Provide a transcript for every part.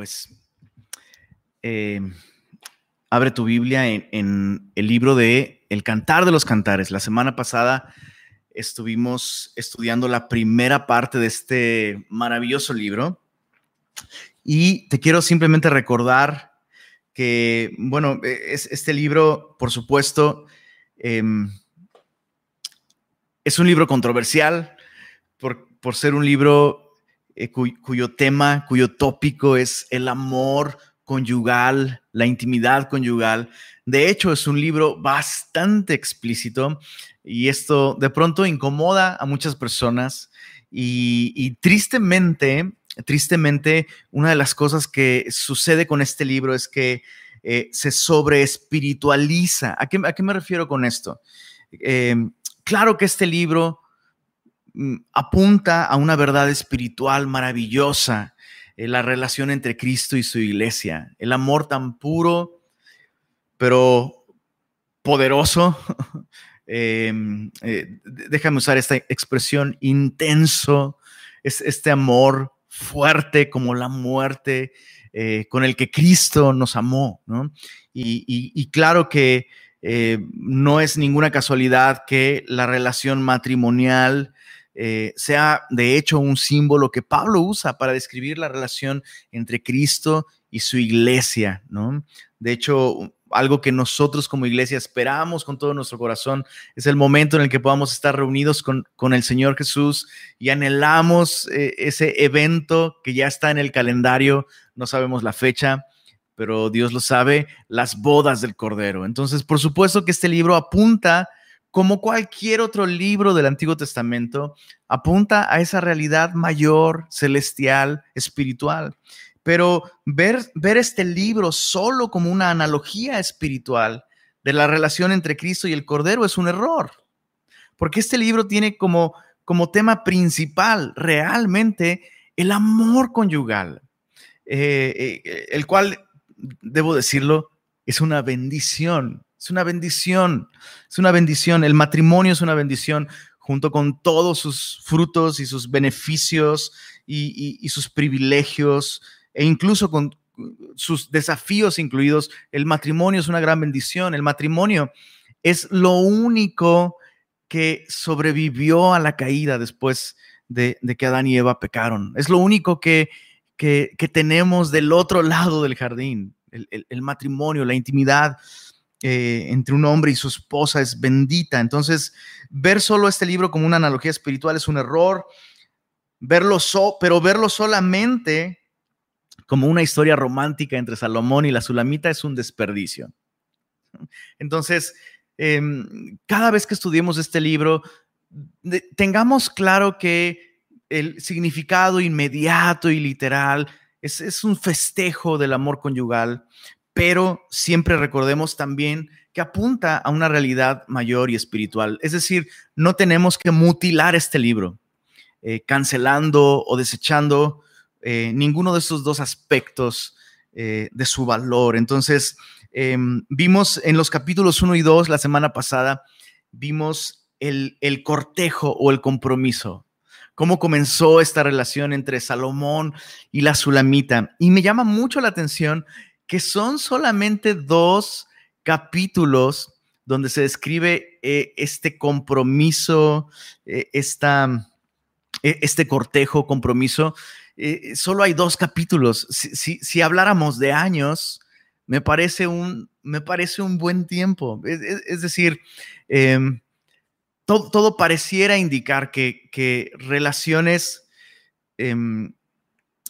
pues eh, abre tu Biblia en, el libro de El Cantar de los Cantares. La semana pasada estuvimos estudiando la primera parte de este maravilloso libro y te quiero simplemente recordar que, bueno, es, este libro, por supuesto, em, es un libro controversial por, por ser un libro eh, cuyo tema, cuyo tópico es el amor conyugal, la intimidad conyugal. De hecho, es un libro bastante explícito y esto de pronto incomoda a muchas personas y, tristemente, tristemente, una de las cosas que sucede con este libro es que eh, se sobre espiritualiza. ¿A qué, me refiero con esto? Eh, claro que este libro apunta a una verdad espiritual maravillosa, eh, la relación entre Cristo y su iglesia, el amor tan puro, pero poderoso. Em, eh, déjame usar esta expresión, intenso, es este amor fuerte como la muerte eh, con el que Cristo nos amó, y claro que no es ninguna casualidad que la relación matrimonial eh, sea de hecho un símbolo que Pablo usa para describir la relación entre Cristo y su iglesia, ¿no? De hecho, algo que nosotros como iglesia esperamos con todo nuestro corazón es el momento en el que podamos estar reunidos con, con el Señor Jesús y anhelamos eh, ese evento que ya está en el calendario, no sabemos la fecha, pero Dios lo sabe, las bodas del Cordero. Entonces, por supuesto que este libro apunta como cualquier otro libro del Antiguo Testamento, apunta a esa realidad mayor, celestial, espiritual. Pero ver, ver este libro solo como una analogía espiritual de la relación entre Cristo y el Cordero es un error. Porque este libro tiene como, como tema principal realmente el amor conyugal, eh, eh, el cual, debo decirlo, es una bendición es una bendición, es una bendición. El matrimonio es una bendición junto con todos sus frutos y sus beneficios y, sus privilegios e incluso con sus desafíos incluidos. El matrimonio es una gran bendición. El matrimonio es lo único que sobrevivió a la caída después de, que Adán y Eva pecaron. Es lo único que, que, tenemos del otro lado del jardín, el matrimonio, la intimidad eh, entre un hombre y su esposa es bendita. Entonces, ver solo este libro como una analogía espiritual es un error, verlo pero verlo solamente como una historia romántica entre Salomón y la Sulamita es un desperdicio. Entonces, em, cada vez que estudiemos este libro, tengamos claro que el significado inmediato y literal es, es un festejo del amor conyugal, pero siempre recordemos también que apunta a una realidad mayor y espiritual. Es decir, no tenemos que mutilar este libro, eh, cancelando o desechando eh, ninguno de esos dos aspectos eh, de su valor. Entonces, em, vimos en los capítulos 1 y 2 la semana pasada, vimos el, el cortejo o el compromiso cómo comenzó esta relación entre Salomón y la Sulamita. Y me llama mucho la atención que son solamente dos capítulos donde se describe eh, este compromiso, eh, esta, eh, este cortejo, compromiso. solo hay dos capítulos. Si, habláramos de años, me parece un, me parece un buen tiempo. Es, decir, em, todo, pareciera indicar que, que relaciones em,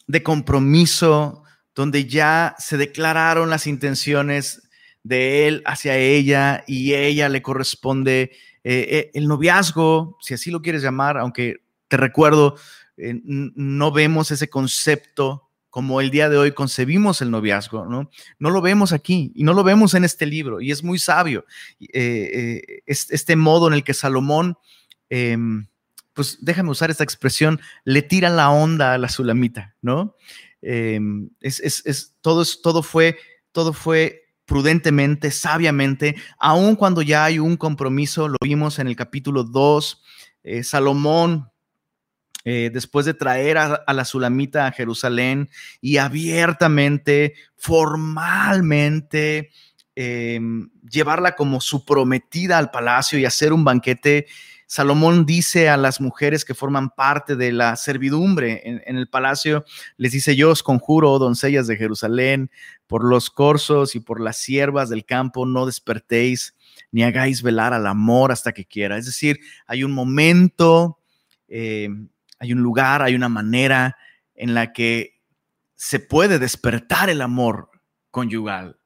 de compromiso, donde ya se declararon las intenciones de él hacia ella y ella le corresponde eh, eh, el noviazgo, si así lo quieres llamar, aunque te recuerdo, eh, no vemos ese concepto como el día de hoy concebimos el noviazgo, ¿no? No lo vemos aquí y no lo vemos en este libro y es muy sabio. este modo en el que Salomón, em, pues déjame usar esta expresión, le tira la onda a la sulamita, ¿no? Em, es, todo, todo, fue, todo fue prudentemente, sabiamente, aun cuando ya hay un compromiso, lo vimos en el capítulo 2, eh, Salomón eh, después de traer a, la Sulamita a Jerusalén y abiertamente, formalmente, em, llevarla como su prometida al palacio y hacer un banquete, Salomón dice a las mujeres que forman parte de la servidumbre en, el palacio, les dice, yo os conjuro, oh doncellas de Jerusalén, por los corzos y por las siervas del campo, no despertéis ni hagáis velar al amor hasta que quiera. Es decir, hay un momento, eh, hay un lugar, hay una manera en la que se puede despertar el amor conyugal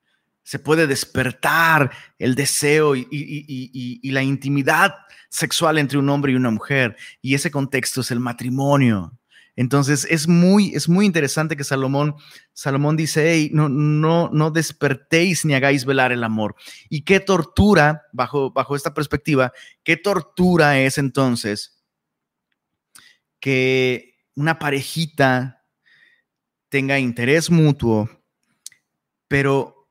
se puede despertar el deseo y, la intimidad sexual entre un hombre y una mujer. Y ese contexto es el matrimonio. Entonces es muy, es muy interesante que Salomón, Salomón dice, no, no, no despertéis ni hagáis velar el amor. Y qué tortura, bajo, bajo esta perspectiva, qué tortura es entonces que una parejita tenga interés mutuo, pero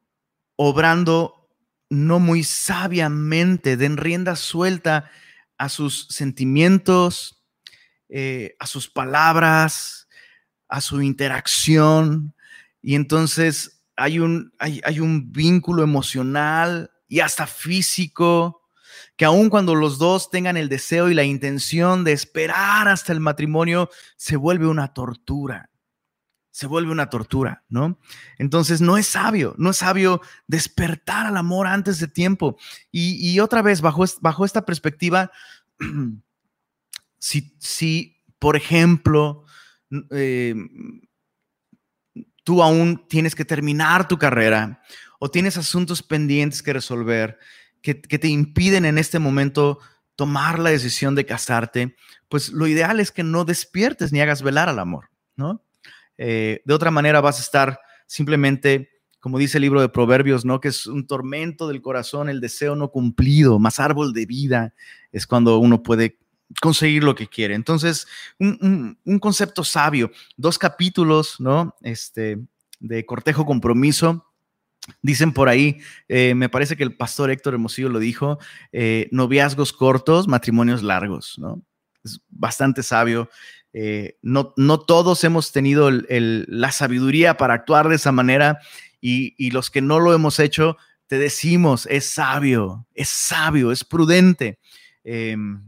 obrando no muy sabiamente, den rienda suelta a sus sentimientos, eh, a sus palabras, a su interacción. Y entonces hay un, hay, hay un vínculo emocional y hasta físico que aun cuando los dos tengan el deseo y la intención de esperar hasta el matrimonio, se vuelve una tortura se vuelve una tortura, ¿no? Entonces no es sabio, no es sabio despertar al amor antes de tiempo. Y, otra vez, bajo, bajo esta perspectiva, si, si por ejemplo, eh, tú aún tienes que terminar tu carrera o tienes asuntos pendientes que resolver que, que te impiden en este momento tomar la decisión de casarte, pues lo ideal es que no despiertes ni hagas velar al amor, ¿no? Eh, de otra manera vas a estar simplemente, como dice el libro de Proverbios, ¿no? Que es un tormento del corazón, el deseo no cumplido, más árbol de vida, es cuando uno puede conseguir lo que quiere. Entonces, un, concepto sabio, dos capítulos, ¿no? Este, de cortejo compromiso. Dicen por ahí, eh, me parece que el pastor Héctor Hermosillo lo dijo, eh, noviazgos cortos, matrimonios largos, ¿no? Es bastante sabio eh, no, no, todos hemos tenido la sabiduría para actuar de esa manera y, los que no lo hemos hecho, te decimos, es sabio, es sabio, es prudente em,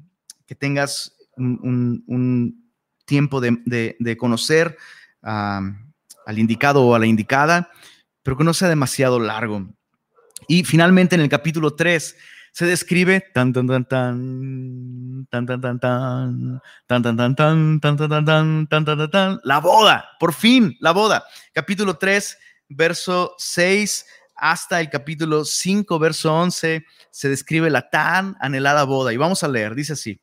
que tengas un, tiempo de, conocer al indicado o a la indicada, pero que no sea demasiado largo. Y finalmente en el capítulo 3 se describe tan tan tan tan tan tan tan tan tan tan tan tan tan tan tan tan tan la boda, por fin, la boda. Capítulo 3, verso 6 hasta el capítulo 5, verso 11, se describe la tan anhelada boda. Y vamos a leer, dice así,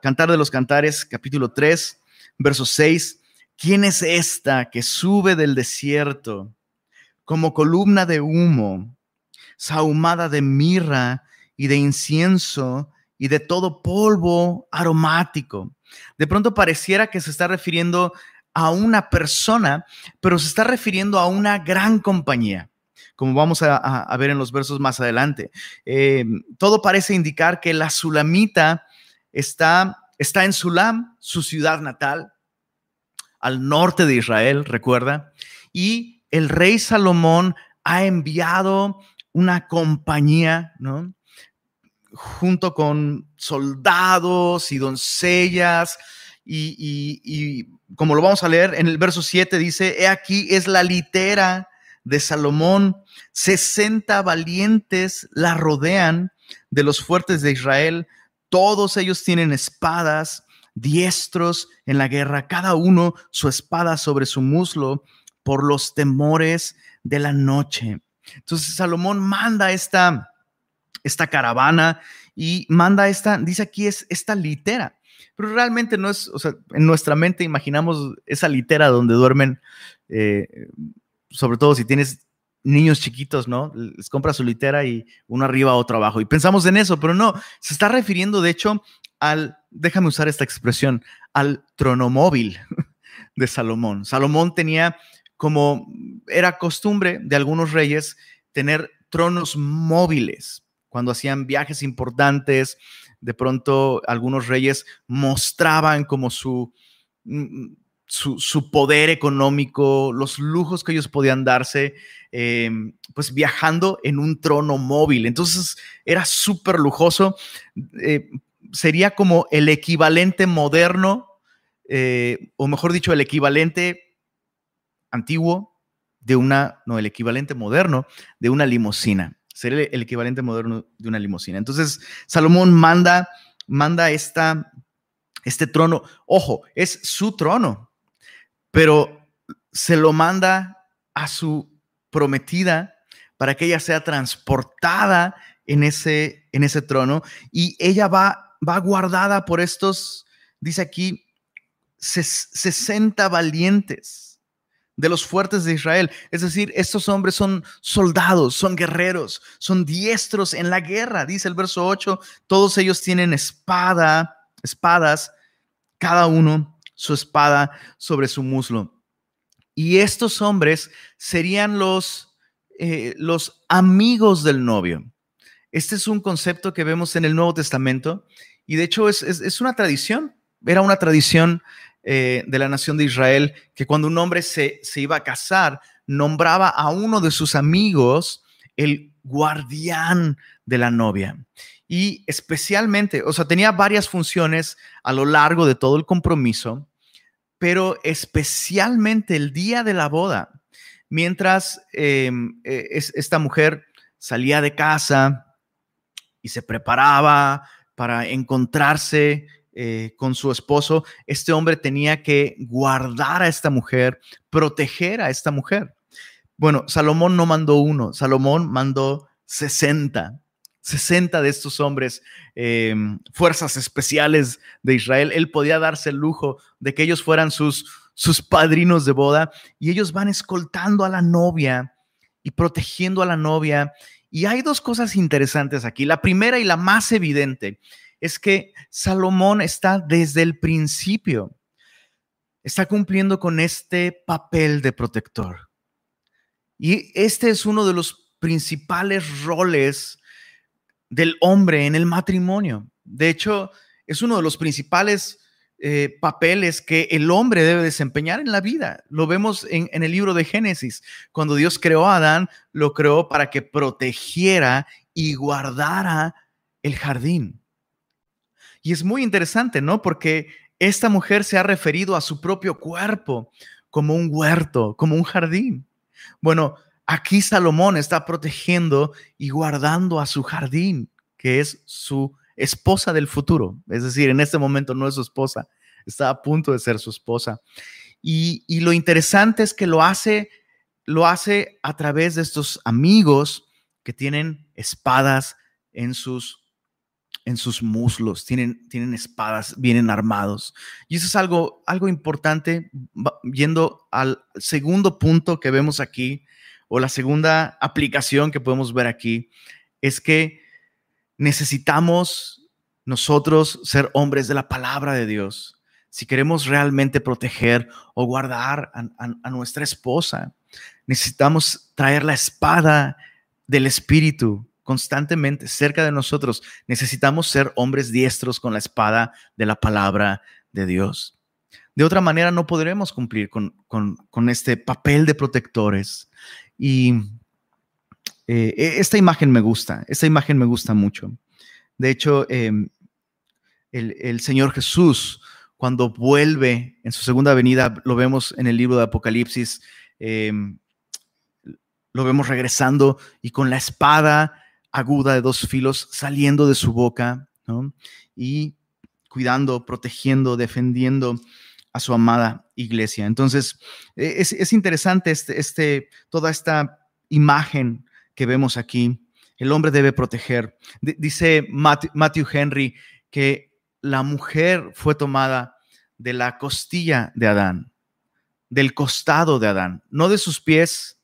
Cantar de los Cantares, capítulo 3, verso 6. ¿Quién es esta que sube del desierto como columna de humo? Sahumada de mirra y de incienso y de todo polvo aromático. De pronto pareciera que se está refiriendo a una persona, pero se está refiriendo a una gran compañía, como vamos a, ver en los versos más adelante. Eh, todo parece indicar que la Sulamita está, está en Sulam, su ciudad natal, al norte de Israel, recuerda, y el rey Salomón ha enviado una compañía, ¿no? Junto con soldados y doncellas, y, como lo vamos a leer en el verso 7, dice, he aquí es la litera de Salomón, 60 valientes la rodean de los fuertes de Israel, todos ellos tienen espadas, diestros en la guerra, cada uno su espada sobre su muslo por los temores de la noche. Entonces Salomón manda esta, esta caravana y manda esta, dice aquí es esta litera, pero realmente no es, o sea, en nuestra mente imaginamos esa litera donde duermen, eh, sobre todo si tienes niños chiquitos, ¿no? Les compra su litera y uno arriba, otro abajo. Y pensamos en eso, pero no, se está refiriendo de hecho al, déjame usar esta expresión, al tronomóvil de Salomón. Salomón tenía como era costumbre de algunos reyes tener tronos móviles cuando hacían viajes importantes, de pronto algunos reyes mostraban como su, mm, su, poder económico, los lujos que ellos podían darse, em, pues viajando en un trono móvil. Entonces era súper lujoso. Eh, sería como el equivalente moderno, eh, o mejor dicho, el equivalente antiguo de una, no, el equivalente moderno de una limusina. Sería el equivalente moderno de una limusina. Entonces, Salomón manda, manda esta, este trono. Ojo, es su trono, pero se lo manda a su prometida para que ella sea transportada en ese, en ese trono y ella va, va guardada por estos, dice aquí, 60 valientes de los fuertes de Israel. Es decir, estos hombres son soldados, son guerreros, son diestros en la guerra. Dice el verso 8, todos ellos tienen espada, espadas, cada uno su espada sobre su muslo. Y estos hombres serían los, eh, los amigos del novio. Este es un concepto que vemos en el Nuevo Testamento y de hecho es, es una tradición, era una tradición eh, de la nación de Israel que cuando un hombre se, iba a casar, nombraba a uno de sus amigos el guardián de la novia. Y especialmente, o sea, tenía varias funciones a lo largo de todo el compromiso, pero especialmente el día de la boda, mientras em, e, esta mujer salía de casa y se preparaba para encontrarse eh, con su esposo, este hombre tenía que guardar a esta mujer, proteger a esta mujer. Bueno, Salomón no mandó uno, Salomón mandó 60. 60 de estos hombres, em, fuerzas especiales de Israel, él podía darse el lujo de que ellos fueran sus, sus padrinos de boda y ellos van escoltando a la novia y protegiendo a la novia. Y hay dos cosas interesantes aquí. La primera y la más evidente es que Salomón está desde el principio, está cumpliendo con este papel de protector. Y este es uno de los principales roles del hombre en el matrimonio. De hecho, es uno de los principales eh, papeles que el hombre debe desempeñar en la vida. Lo vemos en, en, el libro de Génesis. Cuando Dios creó a Adán, lo creó para que protegiera y guardara el jardín. Y es muy interesante, ¿no? Porque esta mujer se ha referido a su propio cuerpo como un huerto, como un jardín. Bueno, aquí Salomón está protegiendo y guardando a su jardín, que es su esposa del futuro. Es decir, en este momento no es su esposa, está a punto de ser su esposa. Y, lo interesante es que lo hace, lo hace a través de estos amigos que tienen espadas en sus en sus muslos, tienen, tienen espadas, vienen armados. Y eso es algo, algo importante, yendo al segundo punto que vemos aquí, o la segunda aplicación que podemos ver aquí, es que necesitamos nosotros ser hombres de la palabra de Dios. Si queremos realmente proteger o guardar a nuestra esposa, necesitamos traer la espada del Espíritu constantemente cerca de nosotros. Necesitamos ser hombres diestros con la espada de la palabra de Dios. De otra manera no podremos cumplir con, este papel de protectores. Y eh, e, esta imagen me gusta, esta imagen me gusta mucho. De hecho, em, el, Señor Jesús, cuando vuelve en su segunda venida, lo vemos en el libro de Apocalipsis, em, lo vemos regresando y con la espada aguda de dos filos saliendo de su boca y cuidando, protegiendo, defendiendo a su amada iglesia. Entonces, e, es, interesante este, este, toda esta imagen que vemos aquí. El hombre debe proteger. dice Matthew Henry que la mujer fue tomada de la costilla de Adán, del costado de Adán, no de sus pies,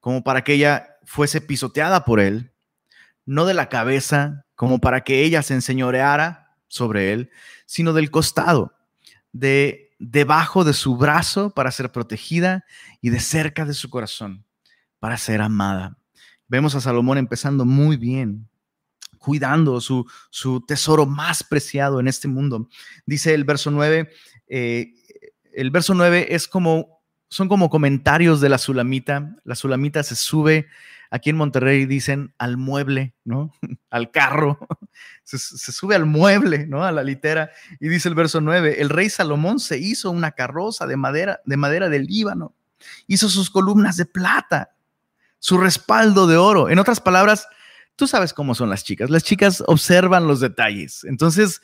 como para que ella fuese pisoteada por él, no de la cabeza, como para que ella se enseñoreara sobre él, sino del costado, de debajo de su brazo para ser protegida y de cerca de su corazón para ser amada. Vemos a Salomón empezando muy bien, cuidando su, su tesoro más preciado en este mundo. Dice el verso 9, eh, el verso 9 es como, son como comentarios de la Sulamita. La Sulamita se sube, aquí en Monterrey dicen al mueble, ¿no? al carro, se, sube al mueble, ¿no? A la litera. Y dice el verso 9, el rey Salomón se hizo una carroza de madera, de madera del Líbano, hizo sus columnas de plata, su respaldo de oro. En otras palabras, tú sabes cómo son las chicas. Las chicas observan los detalles. Entonces,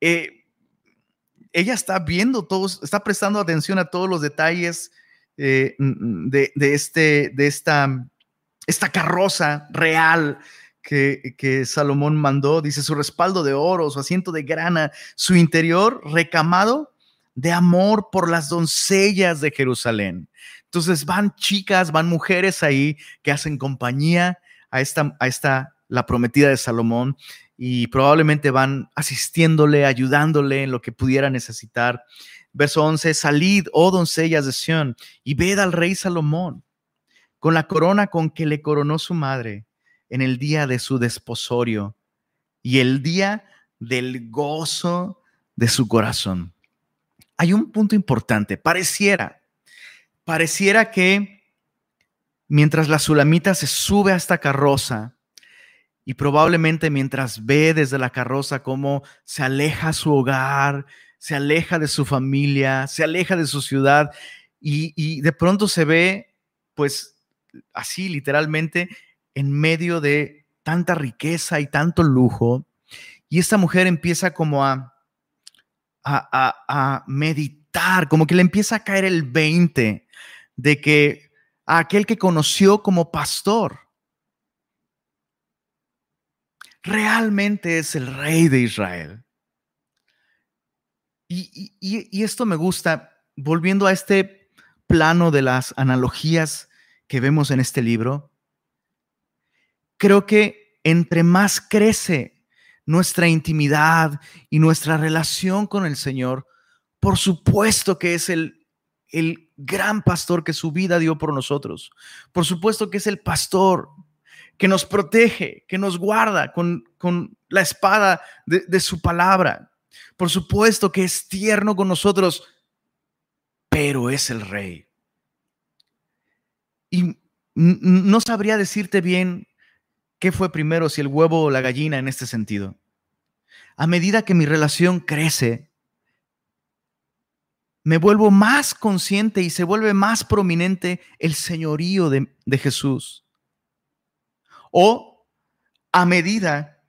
eh, ella está viendo todos, está prestando atención a todos los detalles eh, de, este, de esta, esta carroza real que, Salomón mandó. Dice su respaldo de oro, su asiento de grana, su interior recamado de amor por las doncellas de Jerusalén. Entonces van chicas, van mujeres ahí que hacen compañía a esta, a esta, la prometida de Salomón y probablemente van asistiéndole, ayudándole en lo que pudiera necesitar. Verso 11, salid, oh doncellas de Sión, y ved al rey Salomón con la corona con que le coronó su madre en el día de su desposorio y el día del gozo de su corazón. Hay un punto importante, pareciera, pareciera que mientras la sulamita se sube a esta carroza, y probablemente mientras ve desde la carroza cómo se aleja su hogar, se aleja de su familia, se aleja de su ciudad y, de pronto se ve pues así literalmente en medio de tanta riqueza y tanto lujo. Y esta mujer empieza como a, a, a, meditar, como que le empieza a caer el 20 de que a aquel que conoció como pastor, realmente es el rey de Israel. Y, esto me gusta, volviendo a este plano de las analogías que vemos en este libro, creo que entre más crece nuestra intimidad y nuestra relación con el Señor, por supuesto que es el, el gran pastor que su vida dio por nosotros. Por supuesto que es el pastor que nos protege, que nos guarda con, la espada de, de su palabra. Por supuesto que es tierno con nosotros, pero es el rey. Y no sabría decirte bien qué fue primero, si el huevo o la gallina en este sentido. A medida que mi relación crece, me vuelvo más consciente y se vuelve más prominente el señorío de, de Jesús. O a medida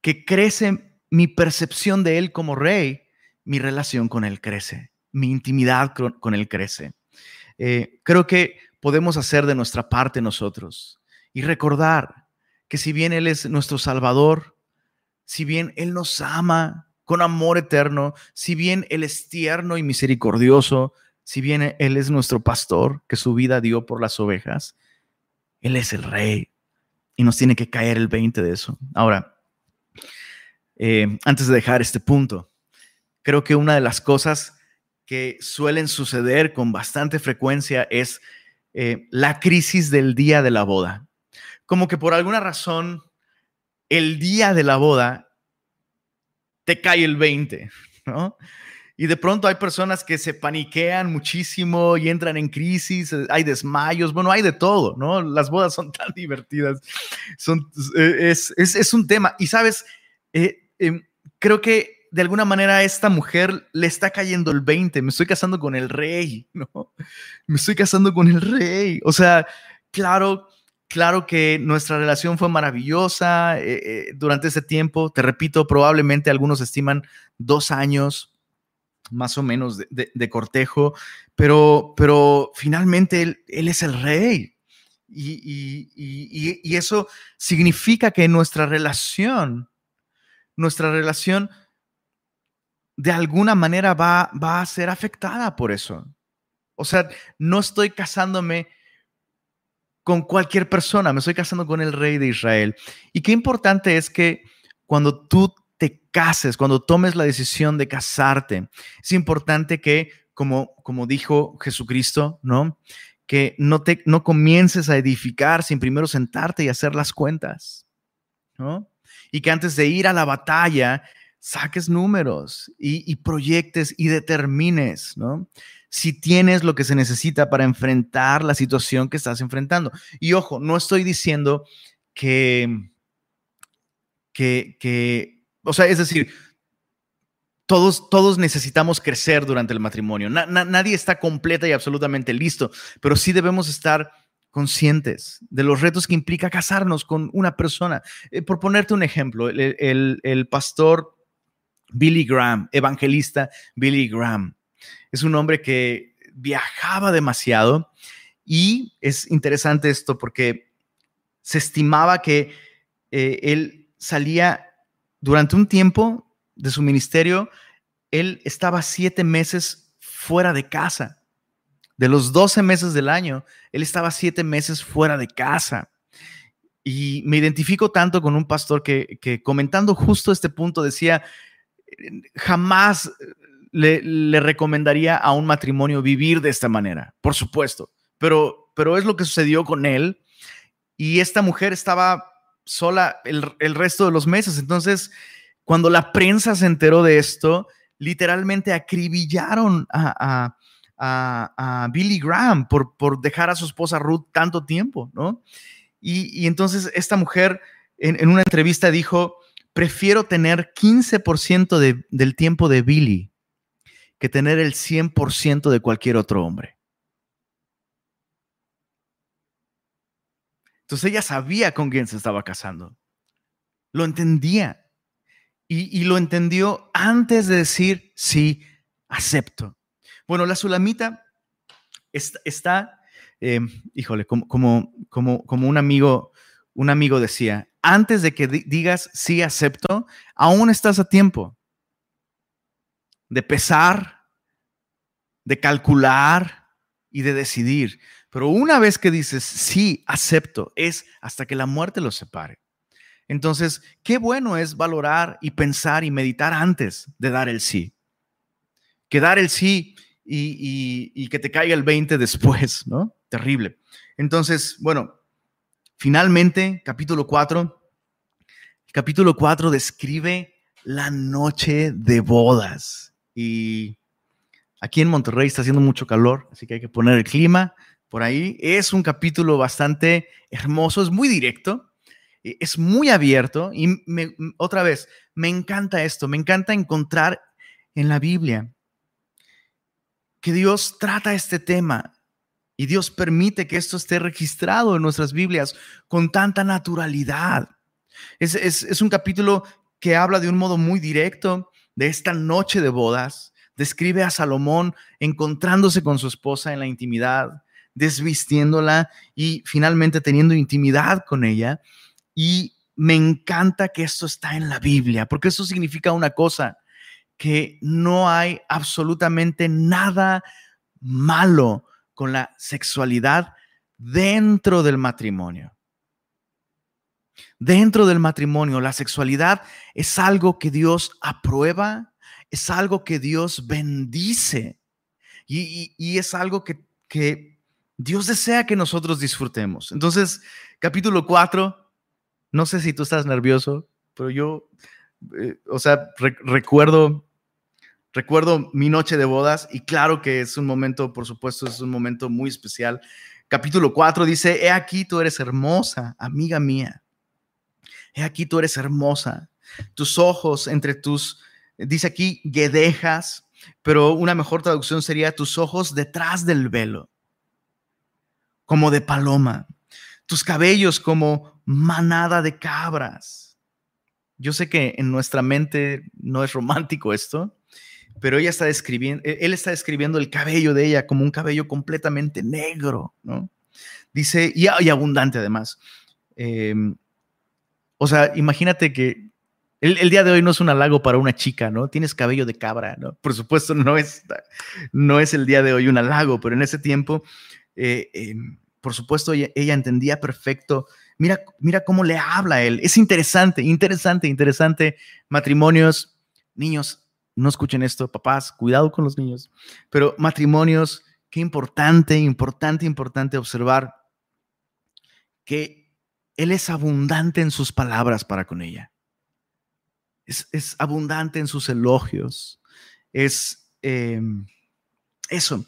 que crece mi percepción de Él como rey, mi relación con Él crece, mi intimidad con Él crece. Eh, creo que podemos hacer de nuestra parte nosotros y recordar que si bien Él es nuestro Salvador, si bien Él nos ama con amor eterno, si bien Él es tierno y misericordioso, si bien Él es nuestro pastor que su vida dio por las ovejas, Él es el Rey y nos tiene que caer el 20 de eso. Ahora, eh, antes de dejar este punto, creo que una de las cosas que suelen suceder con bastante frecuencia es eh, la crisis del día de la boda. Como que por alguna razón, el día de la boda te cae el 20, ¿no? Y de pronto hay personas que se paniquean muchísimo y entran en crisis, eh, hay desmayos, bueno, hay de todo, ¿no? Las bodas son tan divertidas, son, eh, es, es, un tema. Y sabes, em, creo que de alguna manera a esta mujer le está cayendo el 20, me estoy casando con el rey, ¿no? Me estoy casando con el rey. O sea, claro, claro que nuestra relación fue maravillosa durante ese tiempo. Te repito, probablemente algunos estiman dos años más o menos de, cortejo, pero, pero finalmente él, es el rey. Y, eso significa que nuestra relación, nuestra relación de alguna manera va, va a ser afectada por eso. O sea, no estoy casándome con cualquier persona, me estoy casando con el rey de Israel. Y qué importante es que cuando tú te cases, cuando tomes la decisión de casarte, es importante que, como, como dijo Jesucristo, ¿no? Que no, te, no comiences a edificar sin primero sentarte y hacer las cuentas, ¿no? y que antes de ir a la batalla saques números y, proyectes y determines, ¿no? Si tienes lo que se necesita para enfrentar la situación que estás enfrentando. Y ojo, no estoy diciendo que, que, o sea, es decir, todos, todos necesitamos crecer durante el matrimonio. nadie está completa y absolutamente listo, pero sí debemos estar conscientes de los retos que implica casarnos con una persona. Eh, por ponerte un ejemplo, el, pastor Billy Graham, evangelista Billy Graham, es un hombre que viajaba demasiado y es interesante esto porque se estimaba que eh, él salía durante un tiempo de su ministerio, él estaba siete meses fuera de casa. De los 12 meses del año, él estaba siete meses fuera de casa. Y me identifico tanto con un pastor que, comentando justo este punto decía, jamás le, le, recomendaría a un matrimonio vivir de esta manera, por supuesto, pero, pero es lo que sucedió con él. Y esta mujer estaba sola el, el resto de los meses. Entonces, cuando la prensa se enteró de esto, literalmente acribillaron a, Billy Graham por, por, dejar a su esposa Ruth tanto tiempo, ¿no? Y, entonces esta mujer en, una entrevista dijo, prefiero tener 15% del tiempo de Billy que tener el 100% de cualquier otro hombre. Entonces ella sabía con quién se estaba casando. Lo entendía y, lo entendió antes de decir, sí, acepto. Bueno, la sulamita está, em, híjole, como, como, como, como un amigo, un amigo decía, antes de que digas sí acepto, aún estás a tiempo de pesar, de calcular y de decidir. Pero una vez que dices sí acepto, es hasta que la muerte los separe. Entonces, qué bueno es valorar y pensar y meditar antes de dar el sí. Que dar el sí y, que te caiga el 20 después, ¿no? Terrible. Entonces, bueno, finalmente, capítulo 4. El capítulo 4 describe la noche de bodas. Y aquí en Monterrey está haciendo mucho calor, así que hay que poner el clima por ahí. Es un capítulo bastante hermoso, es muy directo e, es muy abierto y otra vez, me encanta esto, me encanta encontrar en la Biblia que Dios trata este tema y Dios permite que esto esté registrado en nuestras Biblias con tanta naturalidad. Es, es un capítulo que habla de un modo muy directo de esta noche de bodas, describe a Salomón encontrándose con su esposa en la intimidad, desvistiéndola y finalmente teniendo intimidad con ella. Y me encanta que esto está en la Biblia, porque eso significa una cosa, que no hay absolutamente nada malo con la sexualidad dentro del matrimonio. Dentro del matrimonio, la sexualidad es algo que Dios aprueba, es algo que Dios bendice y, es algo que, que Dios desea que nosotros disfrutemos. Entonces, capítulo 4 no sé si tú estás nervioso, pero yo, eh, o sea, recuerdo, recuerdo mi noche de bodas y claro que es un momento, por supuesto, es un momento muy especial. Capítulo 4 dice, he aquí tú eres hermosa, amiga mía. He aquí tú eres hermosa. Tus ojos entre tus, dice aquí, guedejas, pero una mejor traducción sería tus ojos detrás del velo, como de paloma tus cabellos como manada de cabras. Yo sé que en nuestra mente no es romántico esto, pero ella está describiendo, e-, él está describiendo el cabello de ella como un cabello completamente negro, ¿no? Dice, y, abundante además. Em, o sea, imagínate que el, día de hoy no es un halago para una chica, ¿no? Tienes cabello de cabra, ¿no? Por supuesto, no es, no es el día de hoy un halago, pero en ese tiempo eh, em, por supuesto, ella, entendía perfecto. Mira, mira cómo le habla a él. Es interesante, interesante, interesante. Matrimonios, niños, no escuchen esto, papás, cuidado con los niños. Pero matrimonios, qué importante, importante, importante observar que él es abundante en sus palabras para con ella. es, abundante en sus elogios. Es em, eso.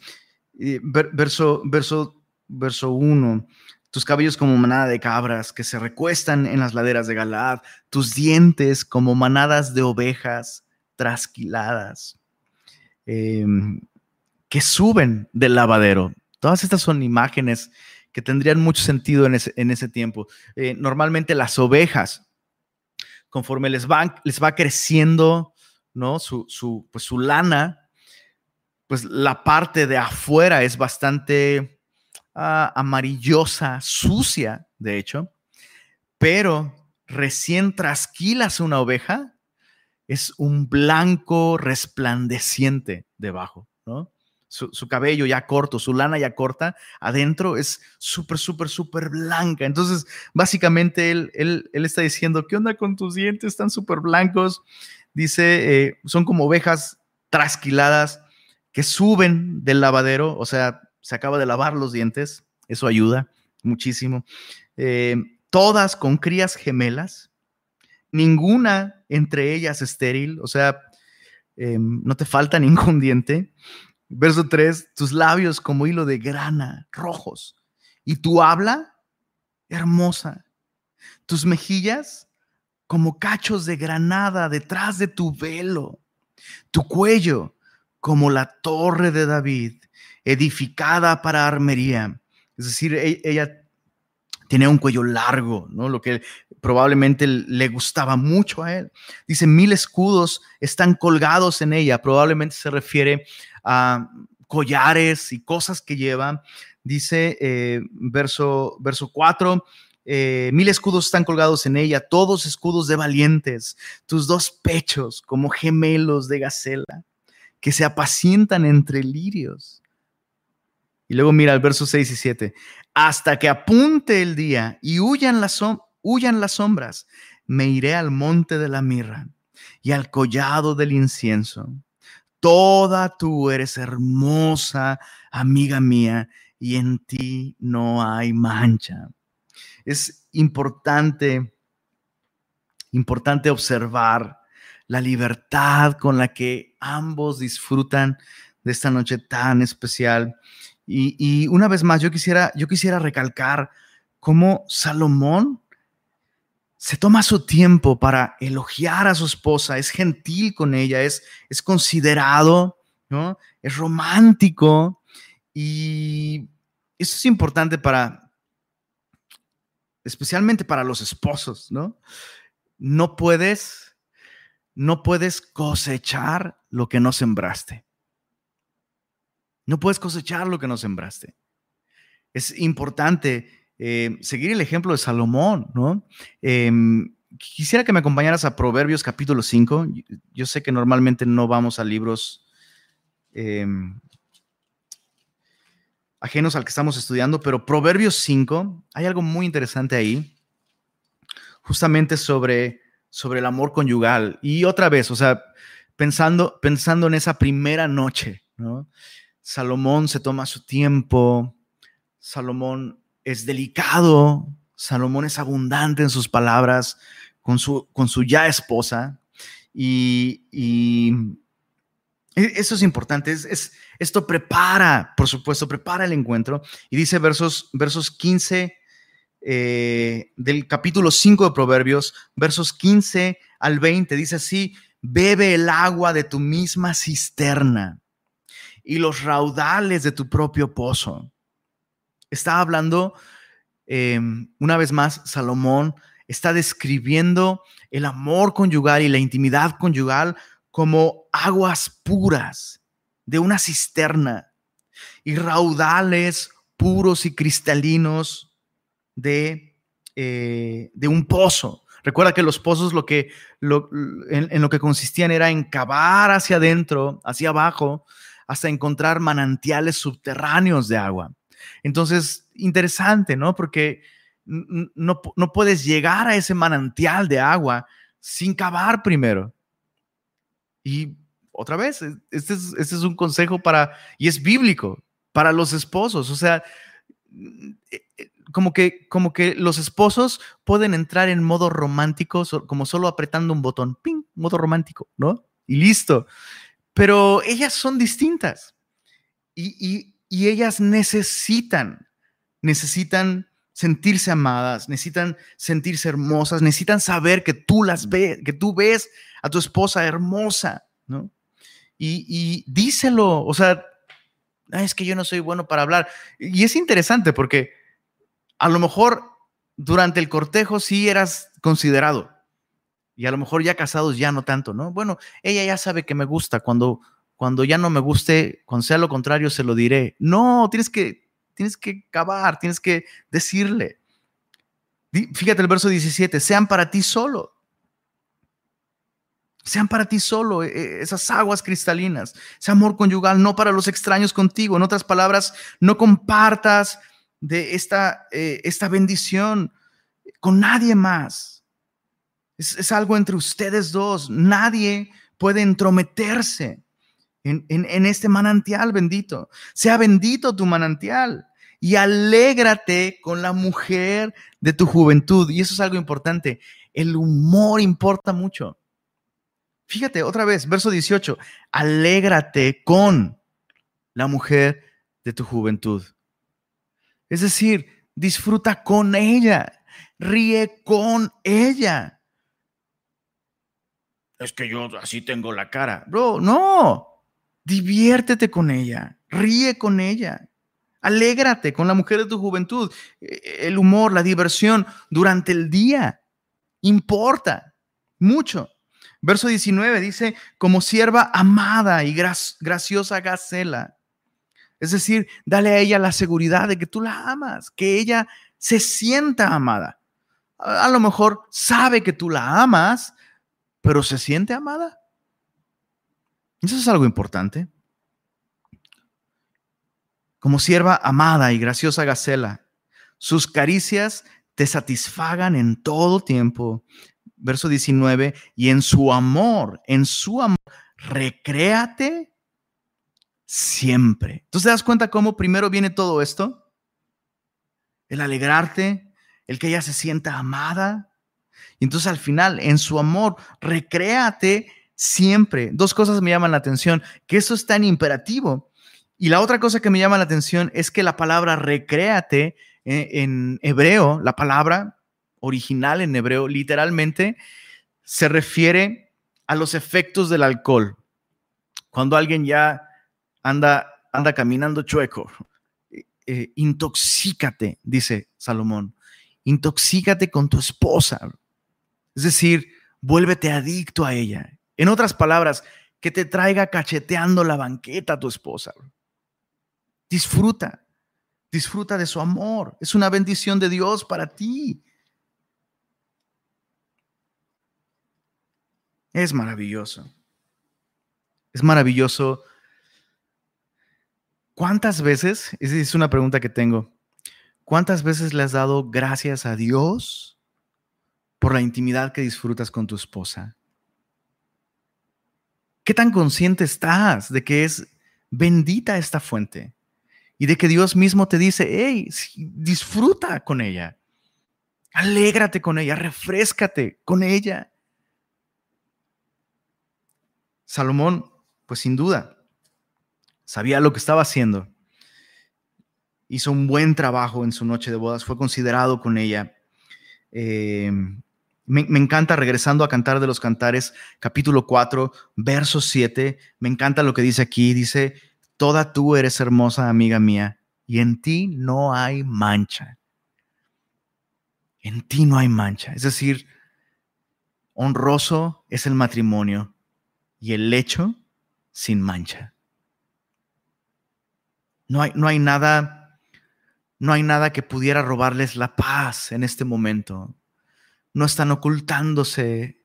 Verso, verso, verso 1. Tus cabellos como manada de cabras que se recuestan en las laderas de Galad, tus dientes como manadas de ovejas trasquiladas em, que suben del lavadero. Todas estas son imágenes que tendrían mucho sentido en ese, tiempo. Eh, normalmente las ovejas conforme les va, les va creciendo, ¿no? Su, su, pues su lana, pues la parte de afuera es bastante ah, amarillosa, sucia, de hecho, pero recién trasquilas una oveja, es un blanco resplandeciente debajo, ¿no? su, cabello ya corto, su lana ya corta, adentro es súper, súper, súper blanca. Entonces, básicamente él, él, está diciendo, ¿qué onda con tus dientes? Están súper blancos. Dice, eh, son como ovejas trasquiladas que suben del lavadero, o sea, se acaba de lavar los dientes, eso ayuda muchísimo. Eh, todas con crías gemelas, ninguna entre ellas estéril, o sea, eh, no te falta ningún diente. Verso 3, tus labios como hilo de grana, rojos, y tu habla hermosa, tus mejillas como cachos de granada detrás de tu velo, tu cuello como la torre de David, edificada para armería. Es decir, e-, ella tiene un cuello largo, ¿no? Lo que probablemente le gustaba mucho a él. Dice, mil escudos están colgados en ella. Probablemente se refiere a collares y cosas que lleva. Dice eh, verso, verso 4, eh, mil escudos están colgados en ella, todos escudos de valientes, tus dos pechos como gemelos de gacela, que se apacientan entre lirios. Y luego mira el verso 6 y 7, hasta que apunte el día y huyan las, huyan las sombras, me iré al monte de la mirra y al collado del incienso Toda tú eres hermosa, amiga mía, y en ti no hay mancha. Es importante, importante observar la libertad con la que ambos disfrutan de esta noche tan especial. Y, una vez más, yo quisiera, yo quisiera recalcar cómo Salomón se toma su tiempo para elogiar a su esposa, es gentil con ella, es, es considerado, ¿no? es romántico y eso es importante para, especialmente para los esposos, ¿no? No puedes, no puedes cosechar lo que no sembraste. No puedes cosechar lo que no sembraste. Es importante eh, seguir el ejemplo de Salomón, ¿no? Em, quisiera que me acompañaras a Proverbios capítulo 5. Yo sé que normalmente no vamos a libros em, ajenos al que estamos estudiando, pero Proverbios 5, hay algo muy interesante ahí, justamente sobre, sobre el amor conyugal. Y otra vez, o sea, pensando, pensando en esa primera noche, ¿no? Salomón se toma su tiempo, Salomón es delicado, Salomón es abundante en sus palabras con su, con su ya esposa y, e, eso es importante, es, esto prepara, por supuesto, prepara el encuentro y dice versos, versos 15 eh, del capítulo 5 de Proverbios, versos 15 al 20, dice así, bebe el agua de tu misma cisterna y los raudales de tu propio pozo está hablando, em, una vez más, Salomón está describiendo el amor conyugal y la intimidad conyugal como aguas puras de una cisterna y raudales puros y cristalinos de, eh, de un pozo. Recuerda que los pozos lo que, en, en, lo que consistían era en cavar hacia adentro, hacia abajo, hasta encontrar manantiales subterráneos de agua. Entonces, interesante, ¿no? Porque no, puedes llegar a ese manantial de agua sin cavar primero. Y otra vez, e, este es, este es un consejo para, y es bíblico, para los esposos. O sea, e, e, como que, como que los esposos pueden entrar en modo romántico, como solo apretando un botón, ping, modo romántico, ¿no? Y listo. Pero ellas son distintas y, y ellas necesitan, necesitan sentirse amadas, necesitan sentirse hermosas, necesitan saber que tú las ves, que tú ves a tu esposa hermosa, ¿no? Y, y díselo, o sea, es que yo no soy bueno para hablar. Y es interesante porque a lo mejor durante el cortejo sí eras considerado y a lo mejor ya casados ya no tanto, ¿no? Bueno, ella ya sabe que me gusta, cuando, cuando ya no me guste, cuando sea lo contrario, se lo diré. No, tienes que, tienes que cavar, tienes que decirle. Fíjate el verso 17, sean para ti solo. Sean para ti solo e, e, esas aguas cristalinas, ese amor conyugal, no para los extraños contigo. En otras palabras, no compartas de esta, eh, esta bendición con nadie más. Es, algo entre ustedes dos. Nadie puede entrometerse en, en este manantial bendito. Sea bendito tu manantial y alégrate con la mujer de tu juventud. Y eso es algo importante. El humor importa mucho. Fíjate otra vez, verso 18, alégrate con la mujer de tu juventud. Es decir, disfruta con ella, ríe con ella. Es que yo así tengo la cara. Bro, no, diviértete con ella, ríe con ella. Alégrate con la mujer de tu juventud. E, el humor, la diversión durante el día importa mucho. Verso 19 dice, como sierva amada y graciosa Gacela. Es decir, dale a ella la seguridad de que tú la amas, que ella se sienta amada. A, a lo mejor sabe que tú la amas, pero se siente amada. Eso es algo importante. Como sierva amada y graciosa Gacela, sus caricias te satisfagan en todo tiempo verso 19, y en su amor, en su amor, recréate siempre. Entonces te das cuenta cómo primero viene todo esto? El alegrarte, el que ella se sienta amada. Y entonces al final, en su amor, recréate siempre. Dos cosas me llaman la atención, que eso es tan imperativo. Y la otra cosa que me llama la atención es que la palabra recréate eh, en hebreo, la palabra original en hebreo literalmente se refiere a los efectos del alcohol. Cuando alguien ya anda, anda caminando chueco, eh, intoxícate, dice Salomón, intoxícate con tu esposa. Es decir, vuélvete adicto a ella. En otras palabras, que te traiga cacheteando la banqueta a tu esposa. Disfruta, disfruta de su amor. Es una bendición de Dios para ti. Es maravilloso. Es maravilloso. ¿Cuántas veces, es una pregunta que tengo, cuántas veces le has dado gracias a Dios por la intimidad que disfrutas con tu esposa? ¿Qué tan consciente estás de que es bendita esta fuente? Y de que Dios mismo te dice, hey, disfruta con ella, alégrate con ella, refrescate con ella. Salomón, pues sin duda, sabía lo que estaba haciendo. Hizo un buen trabajo en su noche de bodas, fue considerado con ella. Eh, me, encanta, regresando a Cantar de los Cantares, capítulo 4, verso 7, me encanta lo que dice aquí, dice, toda tú eres hermosa, amiga mía, y en ti no hay mancha. En ti no hay mancha. Es decir, honroso es el matrimonio y el lecho sin mancha. No hay, no hay nada, no hay nada que pudiera robarles la paz en este momento. No están ocultándose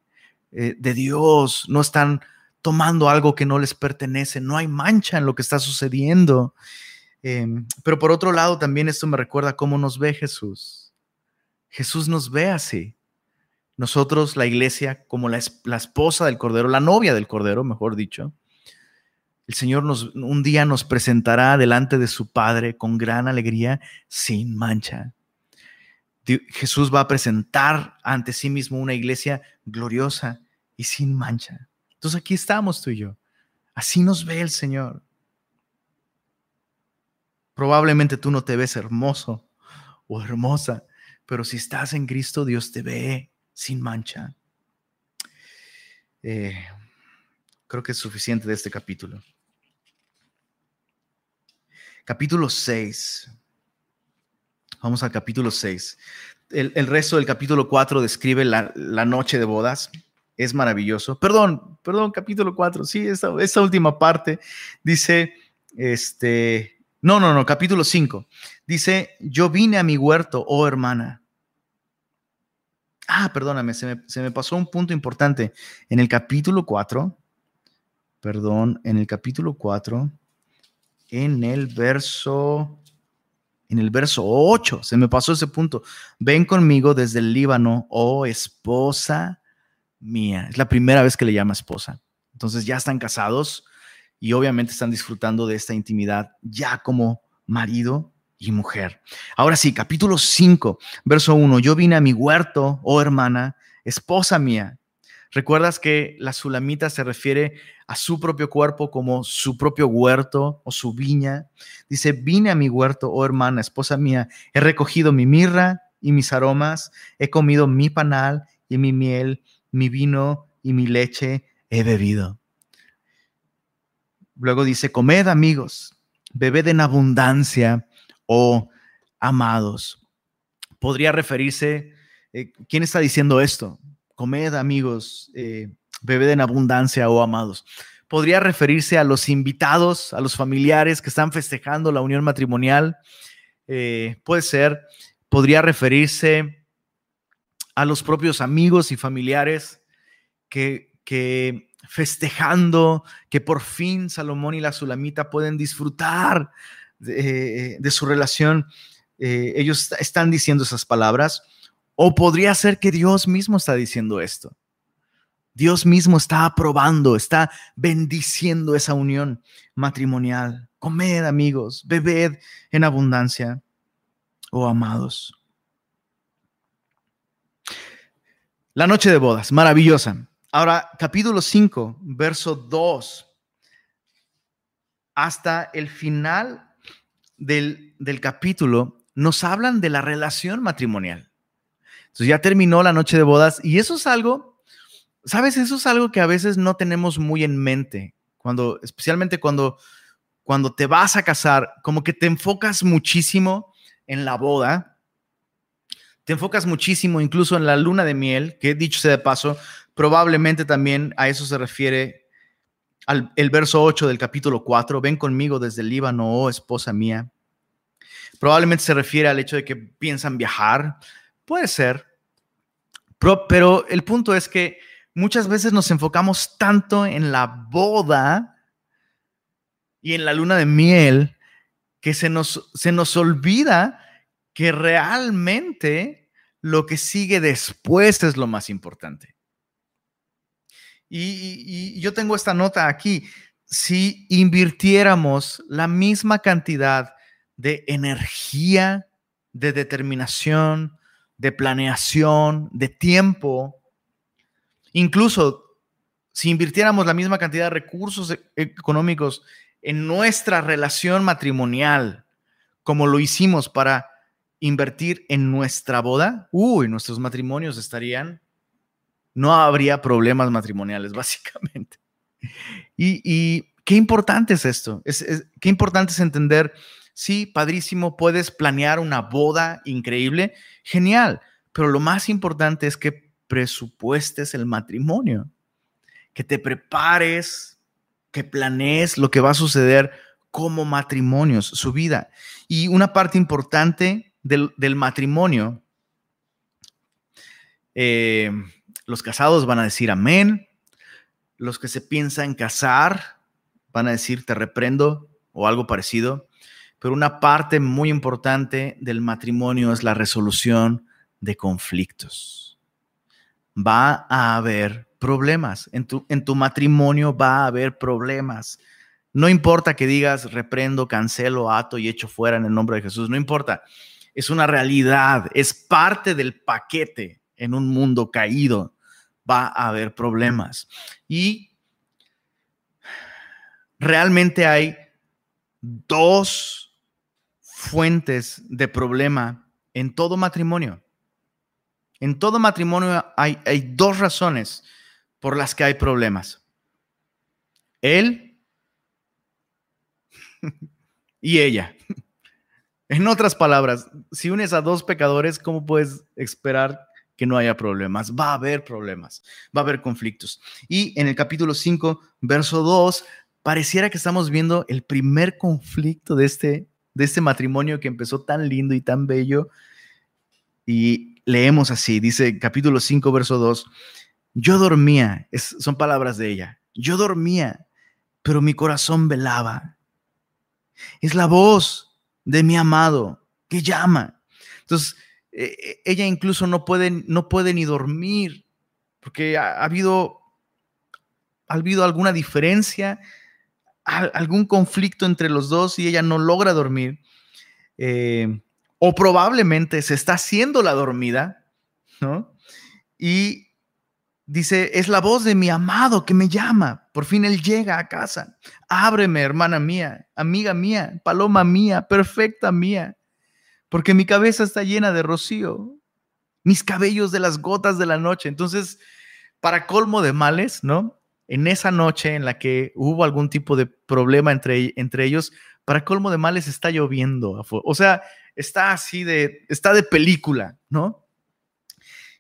eh, de Dios, no están tomando algo que no les pertenece, no hay mancha en lo que está sucediendo. Em, pero por otro lado, también esto me recuerda cómo nos ve Jesús. Jesús nos ve así. Nosotros, la iglesia, como la, esposa del Cordero, la novia del Cordero, mejor dicho, el Señor un día nos presentará delante de su Padre con gran alegría, sin mancha. Jesús va a presentar ante sí mismo una iglesia gloriosa y sin mancha. Entonces aquí estamos tú y yo. Así nos ve el Señor. Probablemente tú no te ves hermoso o hermosa, pero si estás en Cristo, Dios te ve sin mancha. Eh, creo que es suficiente de este capítulo. Capítulo 6. Vamos al capítulo 6. El, resto del capítulo 4 describe la, noche de bodas. Es maravilloso. Perdón, perdón, capítulo 4. Sí, esa, última parte dice, este, no, no, no, capítulo 5. Dice, yo vine a mi huerto, oh hermana. Ah, perdóname, se me, se me pasó un punto importante. En el capítulo 4, perdón, en el capítulo 4, en el verso en el verso 8, se me pasó ese punto. Ven conmigo desde el Líbano, oh esposa mía. Es la primera vez que le llama esposa. Entonces ya están casados y obviamente están disfrutando de esta intimidad ya como marido y mujer. Ahora sí, capítulo 5, verso 1. Yo vine a mi huerto, oh hermana, esposa mía. ¿Recuerdas que la sulamita se refiere a su propio cuerpo como su propio huerto o su viña? Dice, vine a mi huerto, oh hermana, esposa mía, he recogido mi mirra y mis aromas, he comido mi panal y mi miel, mi vino y mi leche he bebido. Luego dice, comed amigos, bebed en abundancia, oh amados. Podría referirse, eh, ¿quién está diciendo esto? Comed amigos, eh, bebed en abundancia, oh amados. Podría referirse a los invitados, a los familiares que están festejando la unión matrimonial. Eh, puede ser, podría referirse a los propios amigos y familiares que, que festejando que por fin Salomón y la Sulamita pueden disfrutar de, de su relación. Eh, ellos están diciendo esas palabras o podría ser que Dios mismo está diciendo esto. Dios mismo está aprobando, está bendiciendo esa unión matrimonial. Comed, amigos, bebed en abundancia, oh amados. La noche de bodas, maravillosa. Ahora, capítulo 5, verso 2, hasta el final del, del capítulo, nos hablan de la relación matrimonial. Entonces ya terminó la noche de bodas y eso es algo, sabes, eso es algo que a veces no tenemos muy en mente, cuando, especialmente cuando, cuando te vas a casar, como que te enfocas muchísimo en la boda, te enfocas muchísimo incluso en la luna de miel, que dicho sea de paso, probablemente también a eso se refiere al, el verso 8 del capítulo 4, ven conmigo desde el Líbano, oh esposa mía. Probablemente se refiere al hecho de que piensan viajar, Puede ser, pero el punto es que muchas veces nos enfocamos tanto en la boda y en la luna de miel que se nos, se nos olvida que realmente lo que sigue después es lo más importante. Y, y, yo tengo esta nota aquí. Si invirtiéramos la misma cantidad de energía, de determinación, de planeación, de tiempo. Incluso si invirtiéramos la misma cantidad de recursos e-, económicos en nuestra relación matrimonial, como lo hicimos para invertir en nuestra boda, uy, nuestros matrimonios estarían, no habría problemas matrimoniales, básicamente. Y, qué importante es esto, es, qué importante es entender Sí, padrísimo, puedes planear una boda increíble, genial, pero lo más importante es que presupuestes el matrimonio, que te prepares, que planees lo que va a suceder como matrimonios, su vida. Y una parte importante del, matrimonio, eh, los casados van a decir amén, los que se piensan casar van a decir te reprendo o algo parecido pero una parte muy importante del matrimonio es la resolución de conflictos. Va a haber problemas. En tu, en tu matrimonio va a haber problemas. No importa que digas reprendo, cancelo, ato y echo fuera en el nombre de Jesús, no importa. es una realidad, es parte del paquete en un mundo caído. Va a haber problemas. Y realmente hay dos fuentes de problema en todo matrimonio. En todo matrimonio hay, dos razones por las que hay problemas. Él y ella. En otras palabras, si unes a dos pecadores, ¿cómo puedes esperar que no haya problemas? Va a haber problemas, va a haber conflictos. Y en el capítulo 5, verso 2, pareciera que estamos viendo el primer conflicto de este, de este matrimonio que empezó tan lindo y tan bello. Y leemos así, dice capítulo 5, verso 2, yo dormía, son palabras de ella, yo dormía, pero mi corazón velaba. Es la voz de mi amado que llama. Entonces, e, e, ella incluso no puede, no puede ni dormir porque ha, habido, ha habido alguna diferencia, algún conflicto entre los dos y ella no logra dormir. Eh, o probablemente se está haciendo la dormida, ¿no? Y Dice, es la voz de mi amado que me llama. Por fin él llega a casa. Ábreme, hermana mía, amiga mía, paloma mía, perfecta mía, porque mi cabeza está llena de rocío, mis cabellos de las gotas de la noche. Entonces, para colmo de males, ¿no? En esa noche en la que hubo algún tipo de problema entre, entre ellos, para colmo de males está lloviendo. O sea, está así de, está de película, ¿no?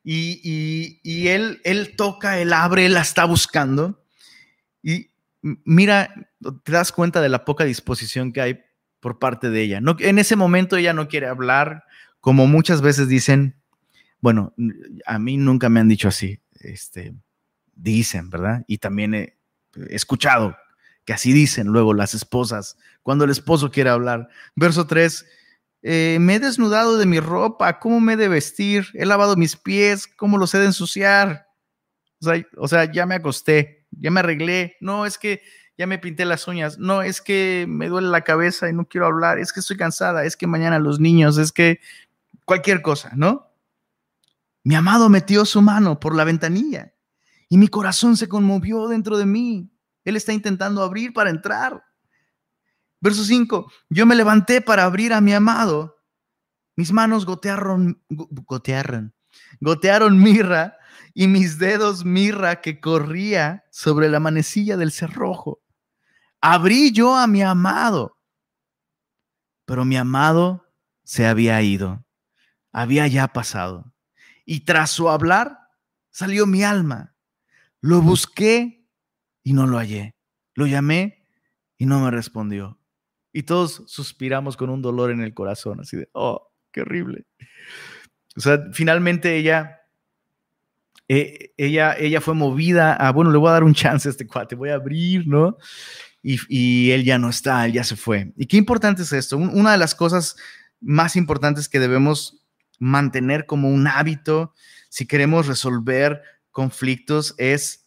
y, él, él toca, él abre, él la está buscando. Y mira, te das cuenta de la poca disposición que hay por parte de ella. No, en ese momento ella no quiere hablar, como muchas veces dicen, bueno, a mí nunca me han dicho así, este, dicen, ¿verdad? Y también he escuchado que así dicen luego las esposas cuando el esposo quiere hablar. Verso 3, eh, me he desnudado de mi ropa, ¿cómo me he de vestir? He lavado mis pies, ¿cómo los he de ensuciar? O sea, ya me acosté, ya me arreglé, no, es que ya me pinté las uñas, no, es que me duele la cabeza y no quiero hablar, es que estoy cansada, es que mañana los niños, es que cualquier cosa, ¿no? Mi amado metió su mano por la ventanilla y mi corazón se conmovió dentro de mí. Él está intentando abrir para entrar. Verso 5, yo me levanté para abrir a mi amado. Mis manos gotearon, gotearon, gotearon mirra y mis dedos mirra que corría sobre la manecilla del cerrojo. Abrí yo a mi amado, pero mi amado se había ido, había ya pasado. Y tras su hablar salió mi alma. Lo busqué y no lo hallé. Lo llamé y no me respondió. Y todos suspiramos con un dolor en el corazón, así de, oh, qué horrible. O sea, finalmente ella, eh, ella, ella fue movida a, bueno, le voy a dar un chance a este cuate, voy a abrir, ¿no? Y, y él ya no está, él ya se fue. ¿Y qué importante es esto? Una de las cosas más importantes que debemos mantener como un hábito si queremos resolver conflictos es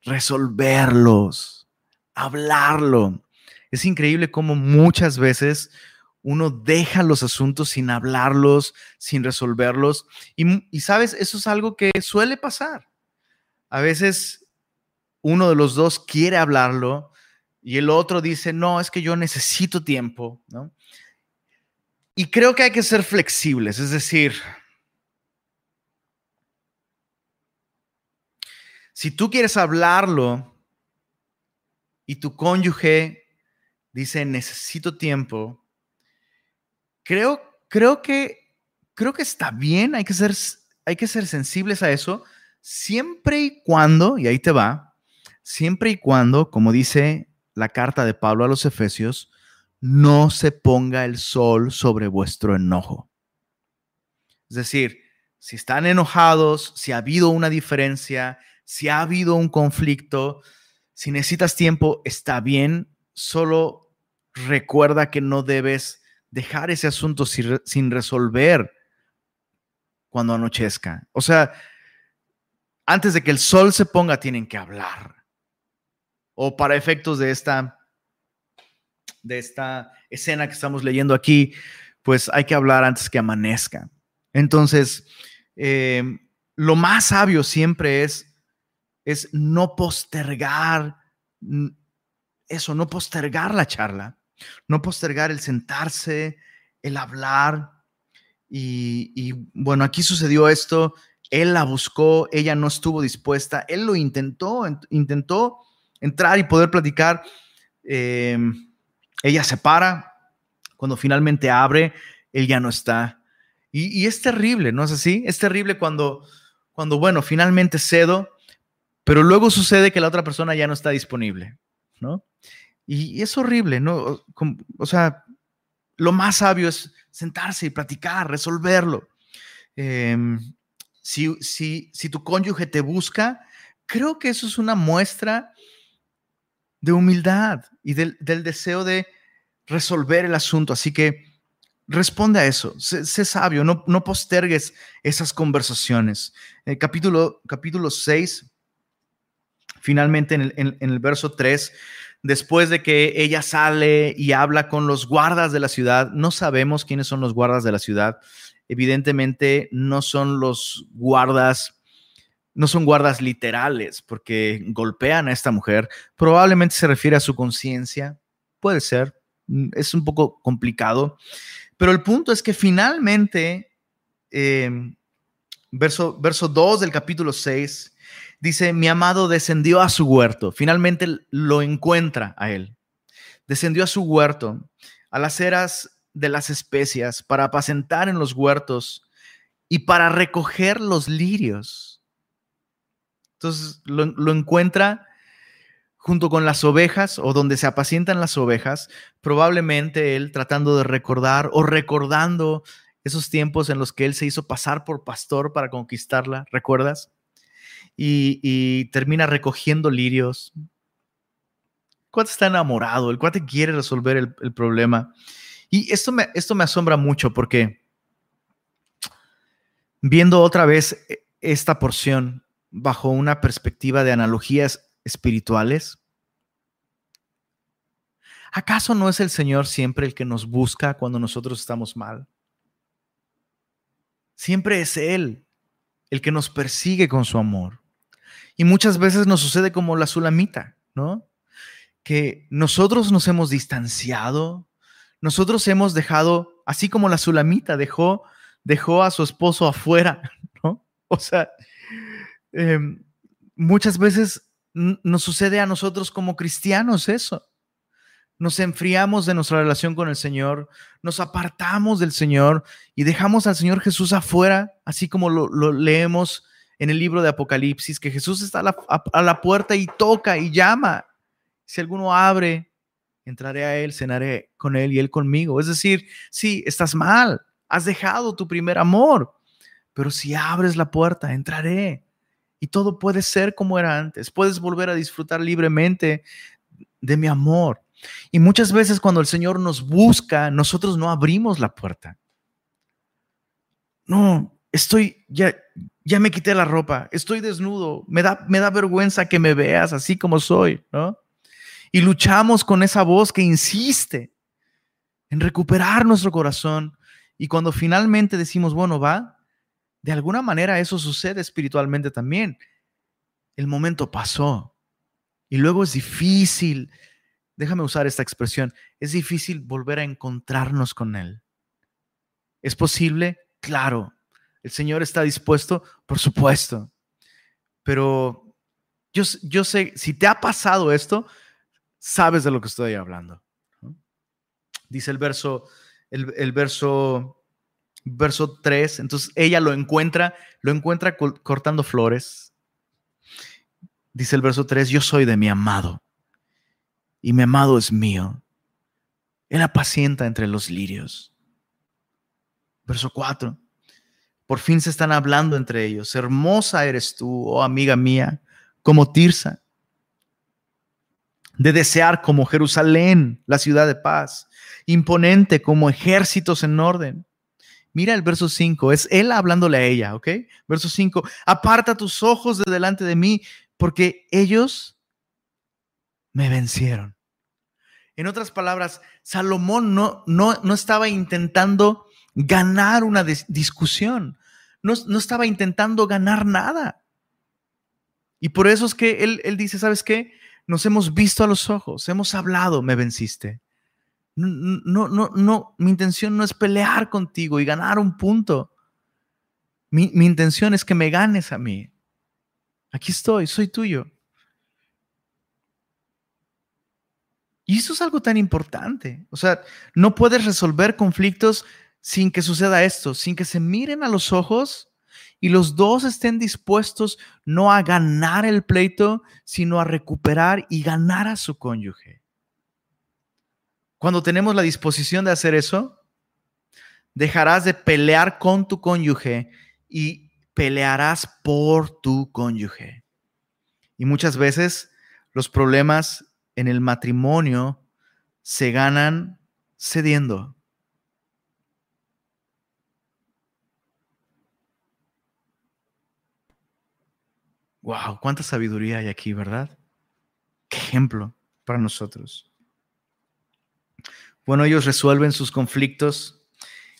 resolverlos, hablarlo. Es increíble cómo muchas veces uno deja los asuntos sin hablarlos, sin resolverlos. Y, sabes, eso es algo que suele pasar. A veces uno de los dos quiere hablarlo y el otro dice, no, es que yo necesito tiempo, ¿no? Y creo que hay que ser flexibles, es decir, si tú quieres hablarlo y tu cónyuge dice, necesito tiempo, creo, creo, que, creo que está bien, hay que, ser, hay que ser sensibles a eso, siempre y cuando, y ahí te va, siempre y cuando, como dice la carta de Pablo a los Efesios, no se ponga el sol sobre vuestro enojo. Es decir, si están enojados, si ha habido una diferencia, si ha habido un conflicto, si necesitas tiempo, está bien, solo recuerda que no debes dejar ese asunto sin, resolver cuando anochezca. O sea, antes de que el sol se ponga, tienen que hablar. O para efectos de esta, de esta escena que estamos leyendo aquí, pues hay que hablar antes que amanezca. Entonces, eh, lo más sabio siempre es, es no postergar eso, no postergar la charla, no postergar el sentarse, el hablar. Y, y bueno, aquí sucedió esto, él la buscó, ella no estuvo dispuesta, él lo intentó, intentó entrar y poder platicar. Em, ella se para, cuando finalmente abre, él ya no está. Y, es terrible, ¿no es así? Es terrible cuando, cuando, bueno, finalmente cedo, pero luego sucede que la otra persona ya no está disponible, ¿no? Y, es horrible, ¿no? O sea, lo más sabio es sentarse y platicar, resolverlo. Em, si, si, si tu cónyuge te busca, creo que eso es una muestra de humildad y del, deseo de resolver el asunto. Así que responde a eso, sé, sabio, no, no, postergues esas conversaciones. El capítulo, capítulo 6, finalmente en el, verso 3, después de que ella sale y habla con los guardas de la ciudad, no sabemos quiénes son los guardas de la ciudad. Evidentemente no son los guardas no son guardas literales porque golpean a esta mujer. Probablemente se refiere a su conciencia. Puede ser. Es un poco complicado. Pero el punto es que finalmente, em, verso, verso 2 del capítulo 6, dice, mi amado descendió a su huerto. Finalmente lo encuentra a él. Descendió a su huerto, a las eras de las especias, para apacentar en los huertos y para recoger los lirios entonces lo, encuentra junto con las ovejas o donde se apacientan las ovejas, probablemente él tratando de recordar o recordando esos tiempos en los que él se hizo pasar por pastor para conquistarla, ¿recuerdas? Y, termina recogiendo lirios. El cuate está enamorado, el cuate quiere resolver el, el problema. Y esto me, esto me asombra mucho porque viendo otra vez e, esta porción, bajo una perspectiva de analogías espirituales? ¿Acaso no es el Señor siempre el que nos busca cuando nosotros estamos mal? Siempre es Él el que nos persigue con su amor. Y muchas veces nos sucede como la sulamita, ¿no? Que nosotros nos hemos distanciado, nosotros hemos dejado, así como la sulamita dejó, dejó a su esposo afuera, ¿no? O sea, Em, muchas veces nos sucede a nosotros como cristianos eso. Nos enfriamos de nuestra relación con el Señor, nos apartamos del Señor y dejamos al Señor Jesús afuera, así como lo, leemos en el libro de Apocalipsis, que Jesús está a la, puerta y toca y llama. Si alguno abre, entraré a Él, cenaré con Él y Él conmigo. Es decir, sí, estás mal, has dejado tu primer amor, pero si abres la puerta, entraré y todo puede ser como era antes. Puedes volver a disfrutar libremente de mi amor. Y muchas veces cuando el Señor nos busca, nosotros no abrimos la puerta. No, estoy, ya, ya me quité la ropa, estoy desnudo, me da, me da vergüenza que me veas así como soy, ¿no? Y luchamos con esa voz que insiste en recuperar nuestro corazón. Y cuando finalmente decimos, bueno, va, de alguna manera eso sucede espiritualmente también. El momento pasó y luego es difícil, déjame usar esta expresión, es difícil volver a encontrarnos con Él. ¿Es posible? Claro. ¿El Señor está dispuesto? Por supuesto. Pero yo, yo sé, si te ha pasado esto, sabes de lo que estoy hablando. Dice el verso, el, el verso verso 3, entonces ella lo encuentra, lo encuentra cortando flores. Dice el verso 3, yo soy de mi amado y mi amado es mío. Él apacienta entre los lirios. Verso 4, por fin se están hablando entre ellos. Hermosa eres tú, oh amiga mía, como Tirsa. De desear como Jerusalén, la ciudad de paz, imponente como ejércitos en orden. Mira el verso 5, es él hablándole a ella, ¿ok? Verso 5, aparta tus ojos de delante de mí, porque ellos me vencieron. En otras palabras, Salomón no, no, no estaba intentando ganar una discusión, no, no, estaba intentando ganar nada. Y por eso es que él, él dice, ¿sabes qué? Nos hemos visto a los ojos, hemos hablado, me venciste. No, no, no, mi intención no es pelear contigo y ganar un punto. Mi, mi intención es que me ganes a mí. Aquí estoy, soy tuyo. Y eso es algo tan importante. O sea, no puedes resolver conflictos sin que suceda esto, sin que se miren a los ojos y los dos estén dispuestos no a ganar el pleito, sino a recuperar y ganar a su cónyuge. Cuando tenemos la disposición de hacer eso, dejarás de pelear con tu cónyuge y pelearás por tu cónyuge. Y muchas veces los problemas en el matrimonio se ganan cediendo. Wow, cuánta sabiduría hay aquí, ¿verdad? Qué ejemplo para nosotros. Bueno, ellos resuelven sus conflictos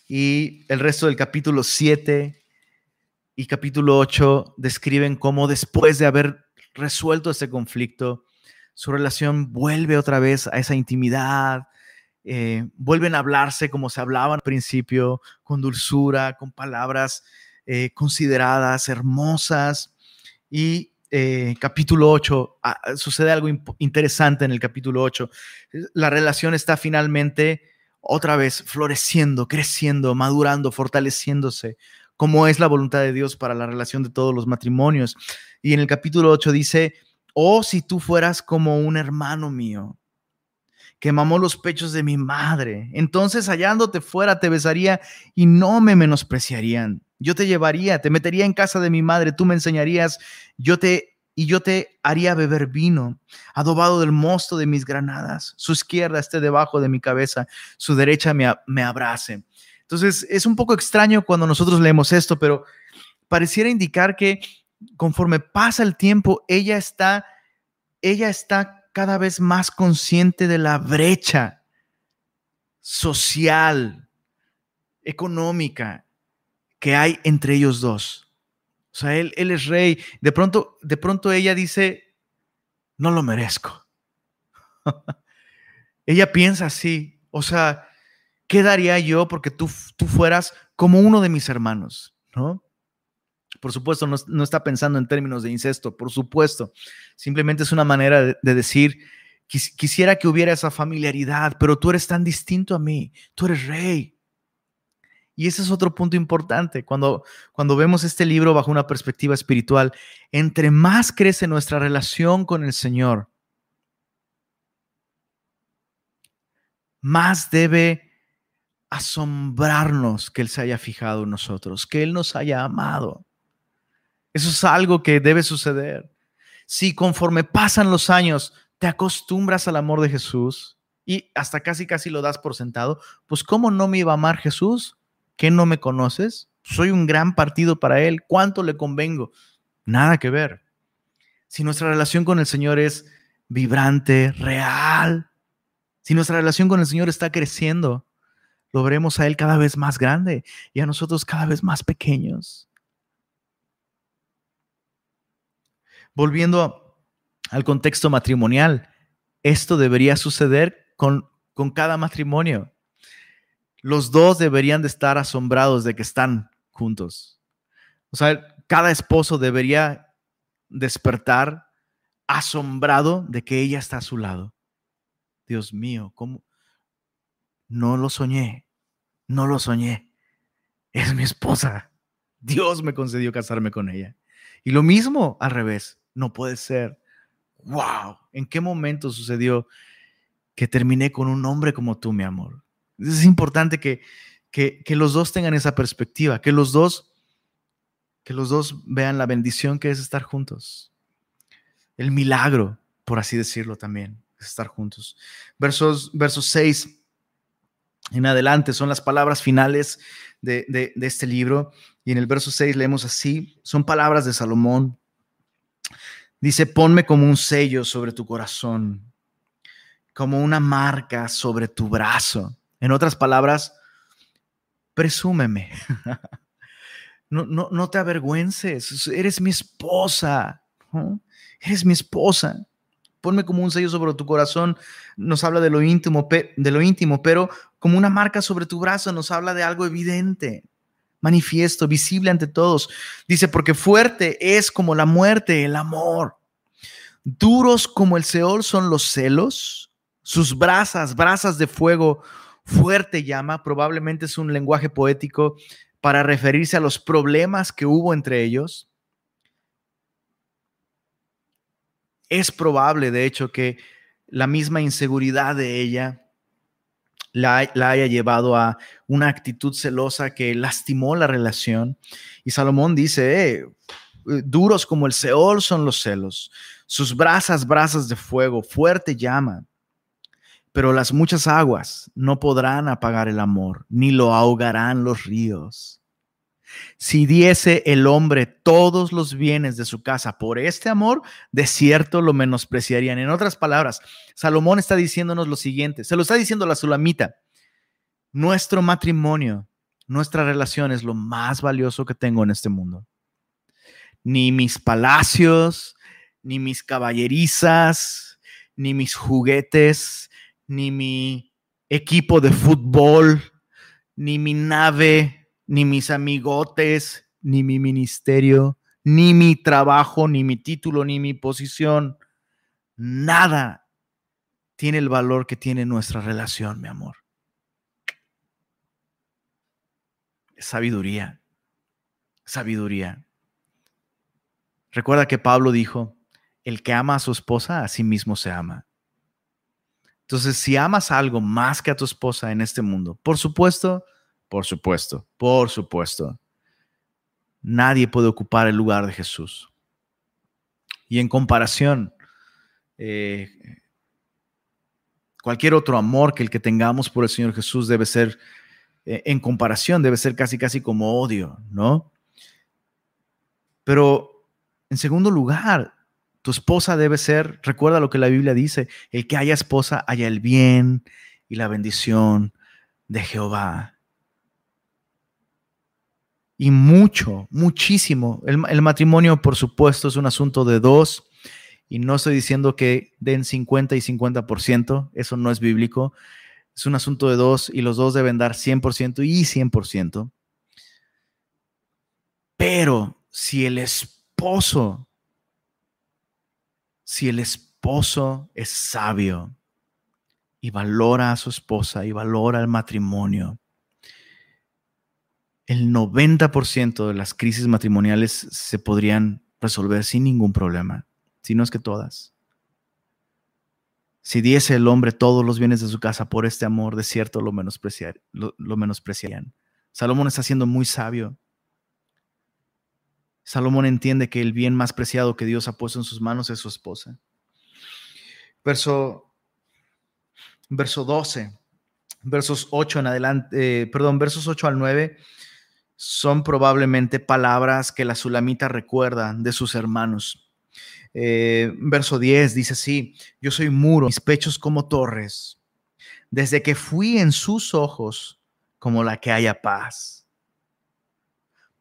y el resto del capítulo 7 y capítulo 8 describen cómo después de haber resuelto ese conflicto, su relación vuelve otra vez a esa intimidad, eh, vuelven a hablarse como se hablaban al principio, con dulzura, con palabras eh, consideradas, hermosas. Y eh, capítulo 8, ah, sucede algo interesante en el capítulo 8. La relación está finalmente otra vez floreciendo, creciendo, madurando, fortaleciéndose, como es la voluntad de Dios para la relación de todos los matrimonios. Y en el capítulo 8 dice, Oh, si tú fueras como un hermano mío, que mamó los pechos de mi madre, entonces hallándote fuera te besaría y no me menospreciarían. Yo te llevaría, te metería en casa de mi madre, tú me enseñarías, yo te y yo te haría beber vino, adobado del mosto de mis granadas. Su izquierda esté debajo de mi cabeza, su derecha me, me abrace. Entonces, es un poco extraño cuando nosotros leemos esto, pero pareciera indicar que conforme pasa el tiempo, ella está, ella está cada vez más consciente de la brecha social, económica que hay entre ellos dos. O sea, él, él es rey. De pronto, de pronto ella dice, no lo merezco. ella piensa así. O sea, ¿qué daría yo porque tú, tú fueras como uno de mis hermanos? ¿No? Por supuesto, no, está pensando en términos de incesto, por supuesto. Simplemente es una manera de, decir, quisiera que hubiera esa familiaridad, pero tú eres tan distinto a mí, tú eres rey. Y ese es otro punto importante. Cuando, cuando vemos este libro bajo una perspectiva espiritual, entre más crece nuestra relación con el Señor, más debe asombrarnos que Él se haya fijado en nosotros, que Él nos haya amado. Eso es algo que debe suceder. Si conforme pasan los años te acostumbras al amor de Jesús y hasta casi casi lo das por sentado, pues ¿cómo no me iba a amar Jesús? ¿Qué no me conoces? Soy un gran partido para Él. ¿Cuánto le convengo? Nada que ver. Si nuestra relación con el Señor es vibrante, real, si nuestra relación con el Señor está creciendo, lo veremos a Él cada vez más grande y a nosotros cada vez más pequeños. volviendo al contexto matrimonial, esto debería suceder con, con cada matrimonio. Los dos deberían de estar asombrados de que están juntos. O sea, cada esposo debería despertar asombrado de que ella está a su lado. Dios mío, ¿cómo? No lo soñé, no lo soñé. Es mi esposa. Dios me concedió casarme con ella. Y lo mismo al revés no puede ser. ¡Wow! ¿En qué momento sucedió que terminé con un hombre como tú, mi amor? Es importante que, que, los dos tengan esa perspectiva, que los dos, que los dos vean la bendición que es estar juntos. El milagro, por así decirlo también, es estar juntos. Versos, versos 6 en adelante son las palabras finales de, de, de este libro. Y en el verso 6 leemos así, son palabras de Salomón. Dice, ponme como un sello sobre tu corazón, como una marca sobre tu brazo. En otras palabras, presúmeme. No, no, no te avergüences, eres mi esposa, eres mi esposa. Ponme como un sello sobre tu corazón, nos habla de lo íntimo, de lo íntimo, pero como una marca sobre tu brazo nos habla de algo evidente, manifiesto, visible ante todos. Dice, porque fuerte es como la muerte, el amor. Duros como el Seol son los celos, sus brasas, brasas de fuego, fuerte llama, probablemente es un lenguaje poético para referirse a los problemas que hubo entre ellos. Es probable, de hecho, que la misma inseguridad de ella la, haya llevado a una actitud celosa que lastimó la relación. Y Salomón dice, eh, duros como el Seol son los celos, sus brasas, brasas de fuego, fuerte llama pero las muchas aguas no podrán apagar el amor, ni lo ahogarán los ríos. Si diese el hombre todos los bienes de su casa por este amor, de cierto lo menospreciarían. En otras palabras, Salomón está diciéndonos lo siguiente, se lo está diciendo la Sulamita, nuestro matrimonio, nuestra relación es lo más valioso que tengo en este mundo. Ni mis palacios, ni mis caballerizas, ni mis juguetes, ni mi equipo de fútbol, ni mi nave, ni mis amigotes, ni mi ministerio, ni mi trabajo, ni mi título, ni mi posición. Nada tiene el valor que tiene nuestra relación, mi amor. Sabiduría, sabiduría. Recuerda que Pablo dijo, el que ama a su esposa, a sí mismo se ama. Entonces, si amas algo más que a tu esposa en este mundo, por supuesto, por supuesto, por supuesto, nadie puede ocupar el lugar de Jesús. Y en comparación, eh, cualquier otro amor que el que tengamos por el Señor Jesús debe ser, eh, en comparación, debe ser casi, casi como odio, ¿no? Pero, en segundo lugar, tu esposa debe ser, recuerda lo que la Biblia dice, el que haya esposa haya el bien y la bendición de Jehová. Y mucho, muchísimo. El, matrimonio, por supuesto, es un asunto de dos. Y no estoy diciendo que den 50 y 50%, eso no es bíblico. Es un asunto de dos y los dos deben dar 100% y 100%. Pero si el esposo si el esposo es sabio y valora a su esposa y valora el matrimonio, el 90% de las crisis matrimoniales se podrían resolver sin ningún problema, si no es que todas. Si diese el hombre todos los bienes de su casa por este amor, de cierto lo, lo menospreciarían. Salomón está siendo muy sabio Salomón entiende que el bien más preciado que Dios ha puesto en sus manos es su esposa. Verso, verso 12, versos 8 en adelante, eh, perdón, versos 8 al 9 son probablemente palabras que la Sulamita recuerda de sus hermanos. Eh, verso 10 dice así, yo soy muro, mis pechos como torres, desde que fui en sus ojos como la que haya paz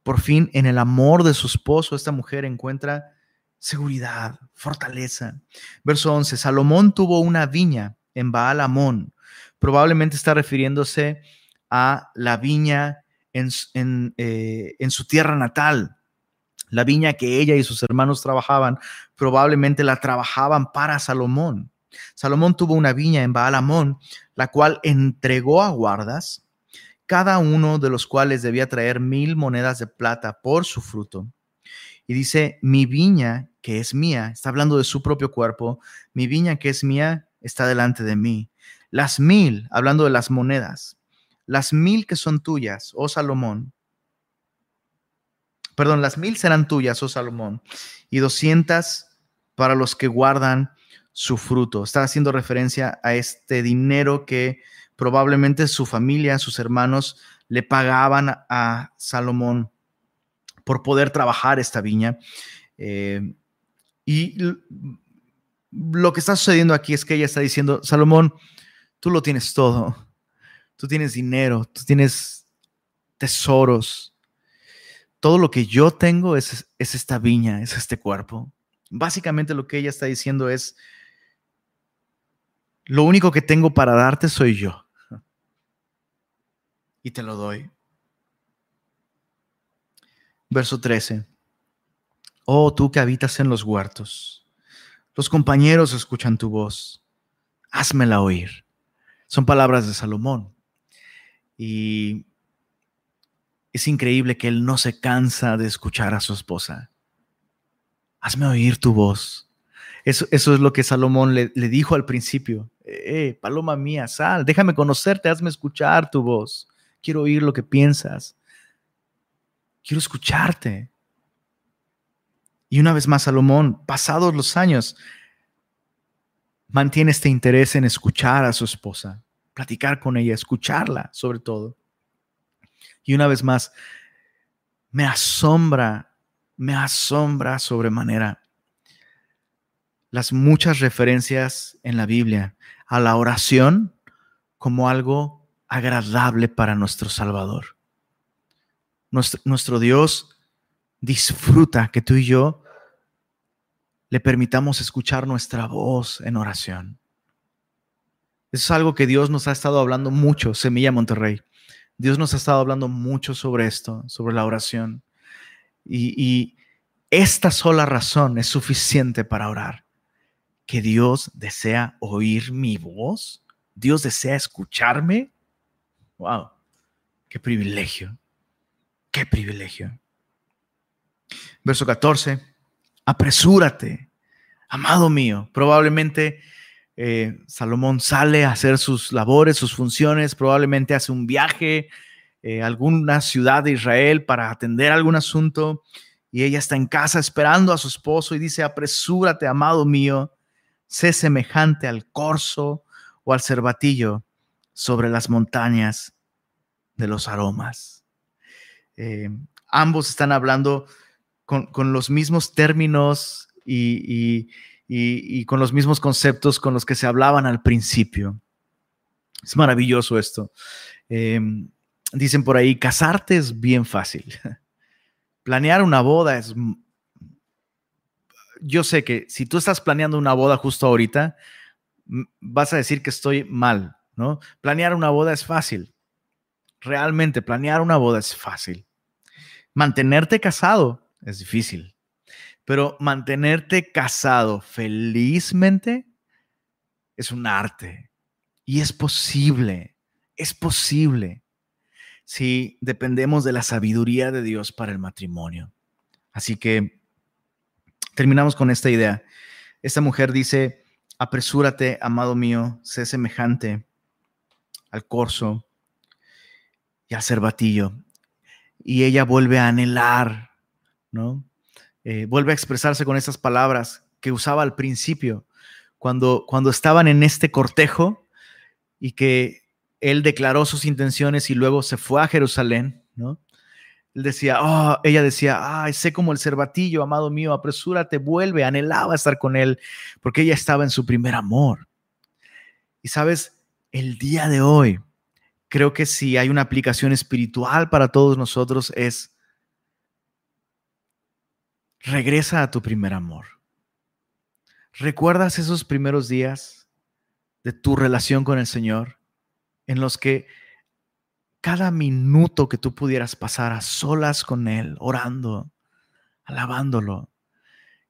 por fin, en el amor de su esposo, esta mujer encuentra seguridad, fortaleza. Verso 11, Salomón tuvo una viña en Baal Amón. Probablemente está refiriéndose a la viña en, eh, en, su tierra natal. La viña que ella y sus hermanos trabajaban, probablemente la trabajaban para Salomón. Salomón tuvo una viña en Baal Amón, la cual entregó a guardas cada uno de los cuales debía traer mil monedas de plata por su fruto. Y dice, mi viña, que es mía, está hablando de su propio cuerpo, mi viña, que es mía, está delante de mí. Las mil, hablando de las monedas, las mil que son tuyas, oh Salomón, perdón, las mil serán tuyas, oh Salomón, y doscientas para los que guardan su fruto. Está haciendo referencia a este dinero que Probablemente su familia, sus hermanos le pagaban a Salomón por poder trabajar esta viña. Eh, y lo que está sucediendo aquí es que ella está diciendo, Salomón, tú lo tienes todo. Tú tienes dinero, tú tienes tesoros. Todo lo que yo tengo es, es esta viña, es este cuerpo. Básicamente lo que ella está diciendo es, lo único que tengo para darte soy yo. Y te lo doy. Verso 13. Oh, tú que habitas en los huertos, los compañeros escuchan tu voz, házmela oír. Son palabras de Salomón. Y es increíble que él no se cansa de escuchar a su esposa. Hazme oír tu voz. Eso, eso es lo que Salomón le, le dijo al principio. Eh, paloma mía, sal, déjame conocerte, hazme escuchar tu voz. Quiero oír lo que piensas. Quiero escucharte. Y una vez más, Salomón, pasados los años, mantiene este interés en escuchar a su esposa, platicar con ella, escucharla sobre todo. Y una vez más, me asombra, me asombra sobremanera las muchas referencias en la Biblia a la oración como algo agradable para nuestro Salvador. Nuestro, Dios disfruta que tú y yo le permitamos escuchar nuestra voz en oración. Es algo que Dios nos ha estado hablando mucho, Semilla Monterrey. Dios nos ha estado hablando mucho sobre esto, sobre la oración. Y, y esta sola razón es suficiente para orar. Que Dios desea oír mi voz. Dios desea escucharme. Wow, qué privilegio. Qué privilegio. Verso 14, apresúrate, amado mío. Probablemente eh, Salomón sale a hacer sus labores, sus funciones, probablemente hace un viaje eh, a alguna ciudad de Israel para atender algún asunto y ella está en casa esperando a su esposo y dice, apresúrate, amado mío, sé semejante al corzo o al cervatillo sobre las montañas de los aromas. Eh, ambos están hablando con, los mismos términos y, con los mismos conceptos con los que se hablaban al principio. Es maravilloso esto. Em, dicen por ahí, casarte es bien fácil. Planear una boda es... Yo sé que si tú estás planeando una boda justo ahorita, vas a decir que estoy mal, ¿no? Planear una boda es fácil. Realmente, planear una boda es fácil. Mantenerte casado es difícil. Pero mantenerte casado felizmente es un arte y es posible, es posible si dependemos de la sabiduría de Dios para el matrimonio. Así que terminamos con esta idea. Esta mujer dice, apresúrate, amado mío, sé semejante al corzo y al cervatillo. Y ella vuelve a anhelar ¿no? Eh, vuelve a expresarse con esas palabras que usaba al principio, cuando, cuando estaban en este cortejo y que él declaró sus intenciones y luego se fue a Jerusalén, ¿no? Él decía, oh, ella decía, ay, sé como el cervatillo, amado mío, apresúrate, vuelve, anhelaba estar con él, porque ella estaba en su primer amor. Y sabes, el día de hoy, creo que si hay una aplicación espiritual para todos nosotros es Regresa a tu primer amor. ¿Recuerdas esos primeros días de tu relación con el Señor en los que cada minuto que tú pudieras pasar a solas con Él, orando, alabándolo,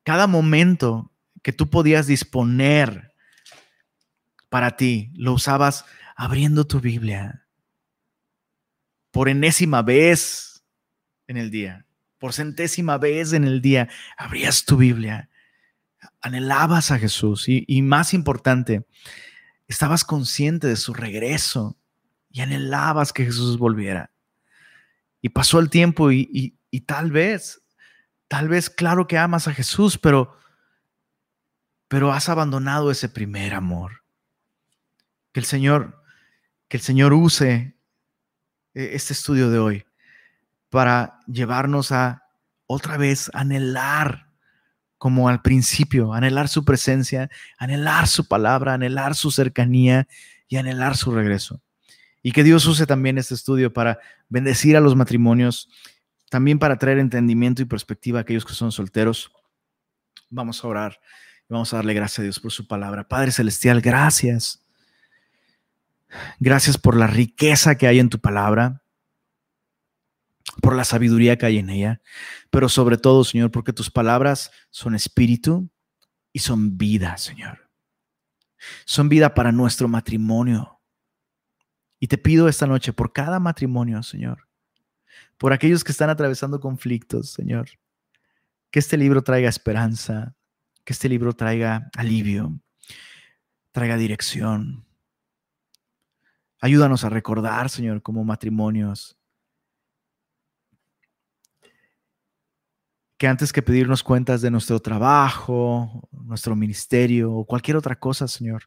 cada momento que tú podías disponer para ti, lo usabas abriendo tu Biblia por enésima vez en el día por centésima vez en el día, abrías tu Biblia, anhelabas a Jesús y, más importante, estabas consciente de su regreso y anhelabas que Jesús volviera. Y pasó el tiempo y, y tal vez, tal vez, claro que amas a Jesús, pero, pero has abandonado ese primer amor. Que el Señor, que el Señor use eh, este estudio de hoy para llevarnos a otra vez anhelar como al principio, anhelar su presencia, anhelar su palabra, anhelar su cercanía y anhelar su regreso. Y que Dios use también este estudio para bendecir a los matrimonios, también para traer entendimiento y perspectiva a aquellos que son solteros. Vamos a orar y vamos a darle gracias a Dios por su palabra. Padre Celestial, gracias. Gracias por la riqueza que hay en tu palabra por la sabiduría que hay en ella, pero sobre todo, Señor, porque tus palabras son espíritu y son vida, Señor. Son vida para nuestro matrimonio. Y te pido esta noche por cada matrimonio, Señor, por aquellos que están atravesando conflictos, Señor, que este libro traiga esperanza, que este libro traiga alivio, traiga dirección. Ayúdanos a recordar, Señor, como matrimonios, que antes que pedirnos cuentas de nuestro trabajo, nuestro ministerio o cualquier otra cosa, Señor,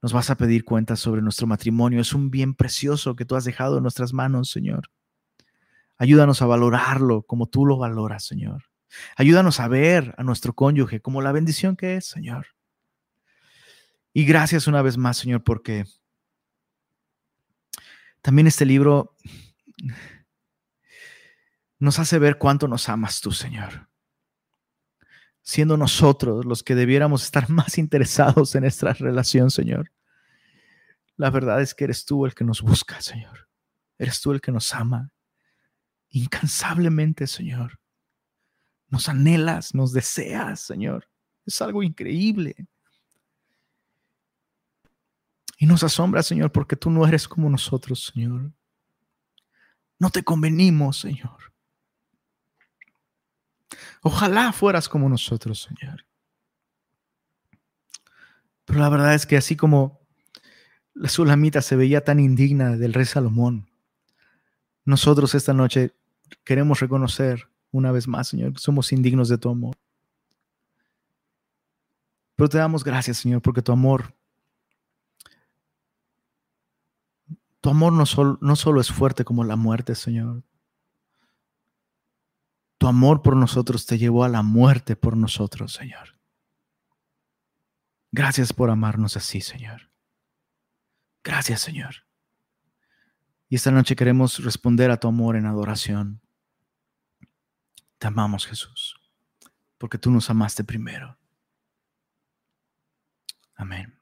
nos vas a pedir cuentas sobre nuestro matrimonio. Es un bien precioso que tú has dejado en nuestras manos, Señor. Ayúdanos a valorarlo como tú lo valoras, Señor. Ayúdanos a ver a nuestro cónyuge como la bendición que es, Señor. Y gracias una vez más, Señor, porque también este libro nos hace ver cuánto nos amas tú, Señor. Siendo nosotros los que debiéramos estar más interesados en nuestra relación, Señor. La verdad es que eres tú el que nos busca, Señor. Eres tú el que nos ama incansablemente, Señor. Nos anhelas, nos deseas, Señor. Es algo increíble. Y nos asombra, Señor, porque tú no eres como nosotros, Señor. No te convenimos, Señor. Ojalá fueras como nosotros, Señor. Pero la verdad es que así como la Sulamita se veía tan indigna del rey Salomón, nosotros esta noche queremos reconocer una vez más, Señor, que somos indignos de tu amor. Pero te damos gracias, Señor, porque tu amor, tu amor no, no solo es fuerte como la muerte, Señor. Tu amor por nosotros te llevó a la muerte por nosotros, Señor. Gracias por amarnos así, Señor. Gracias, Señor. Y esta noche queremos responder a tu amor en adoración. Te amamos, Jesús, porque tú nos amaste primero. Amén.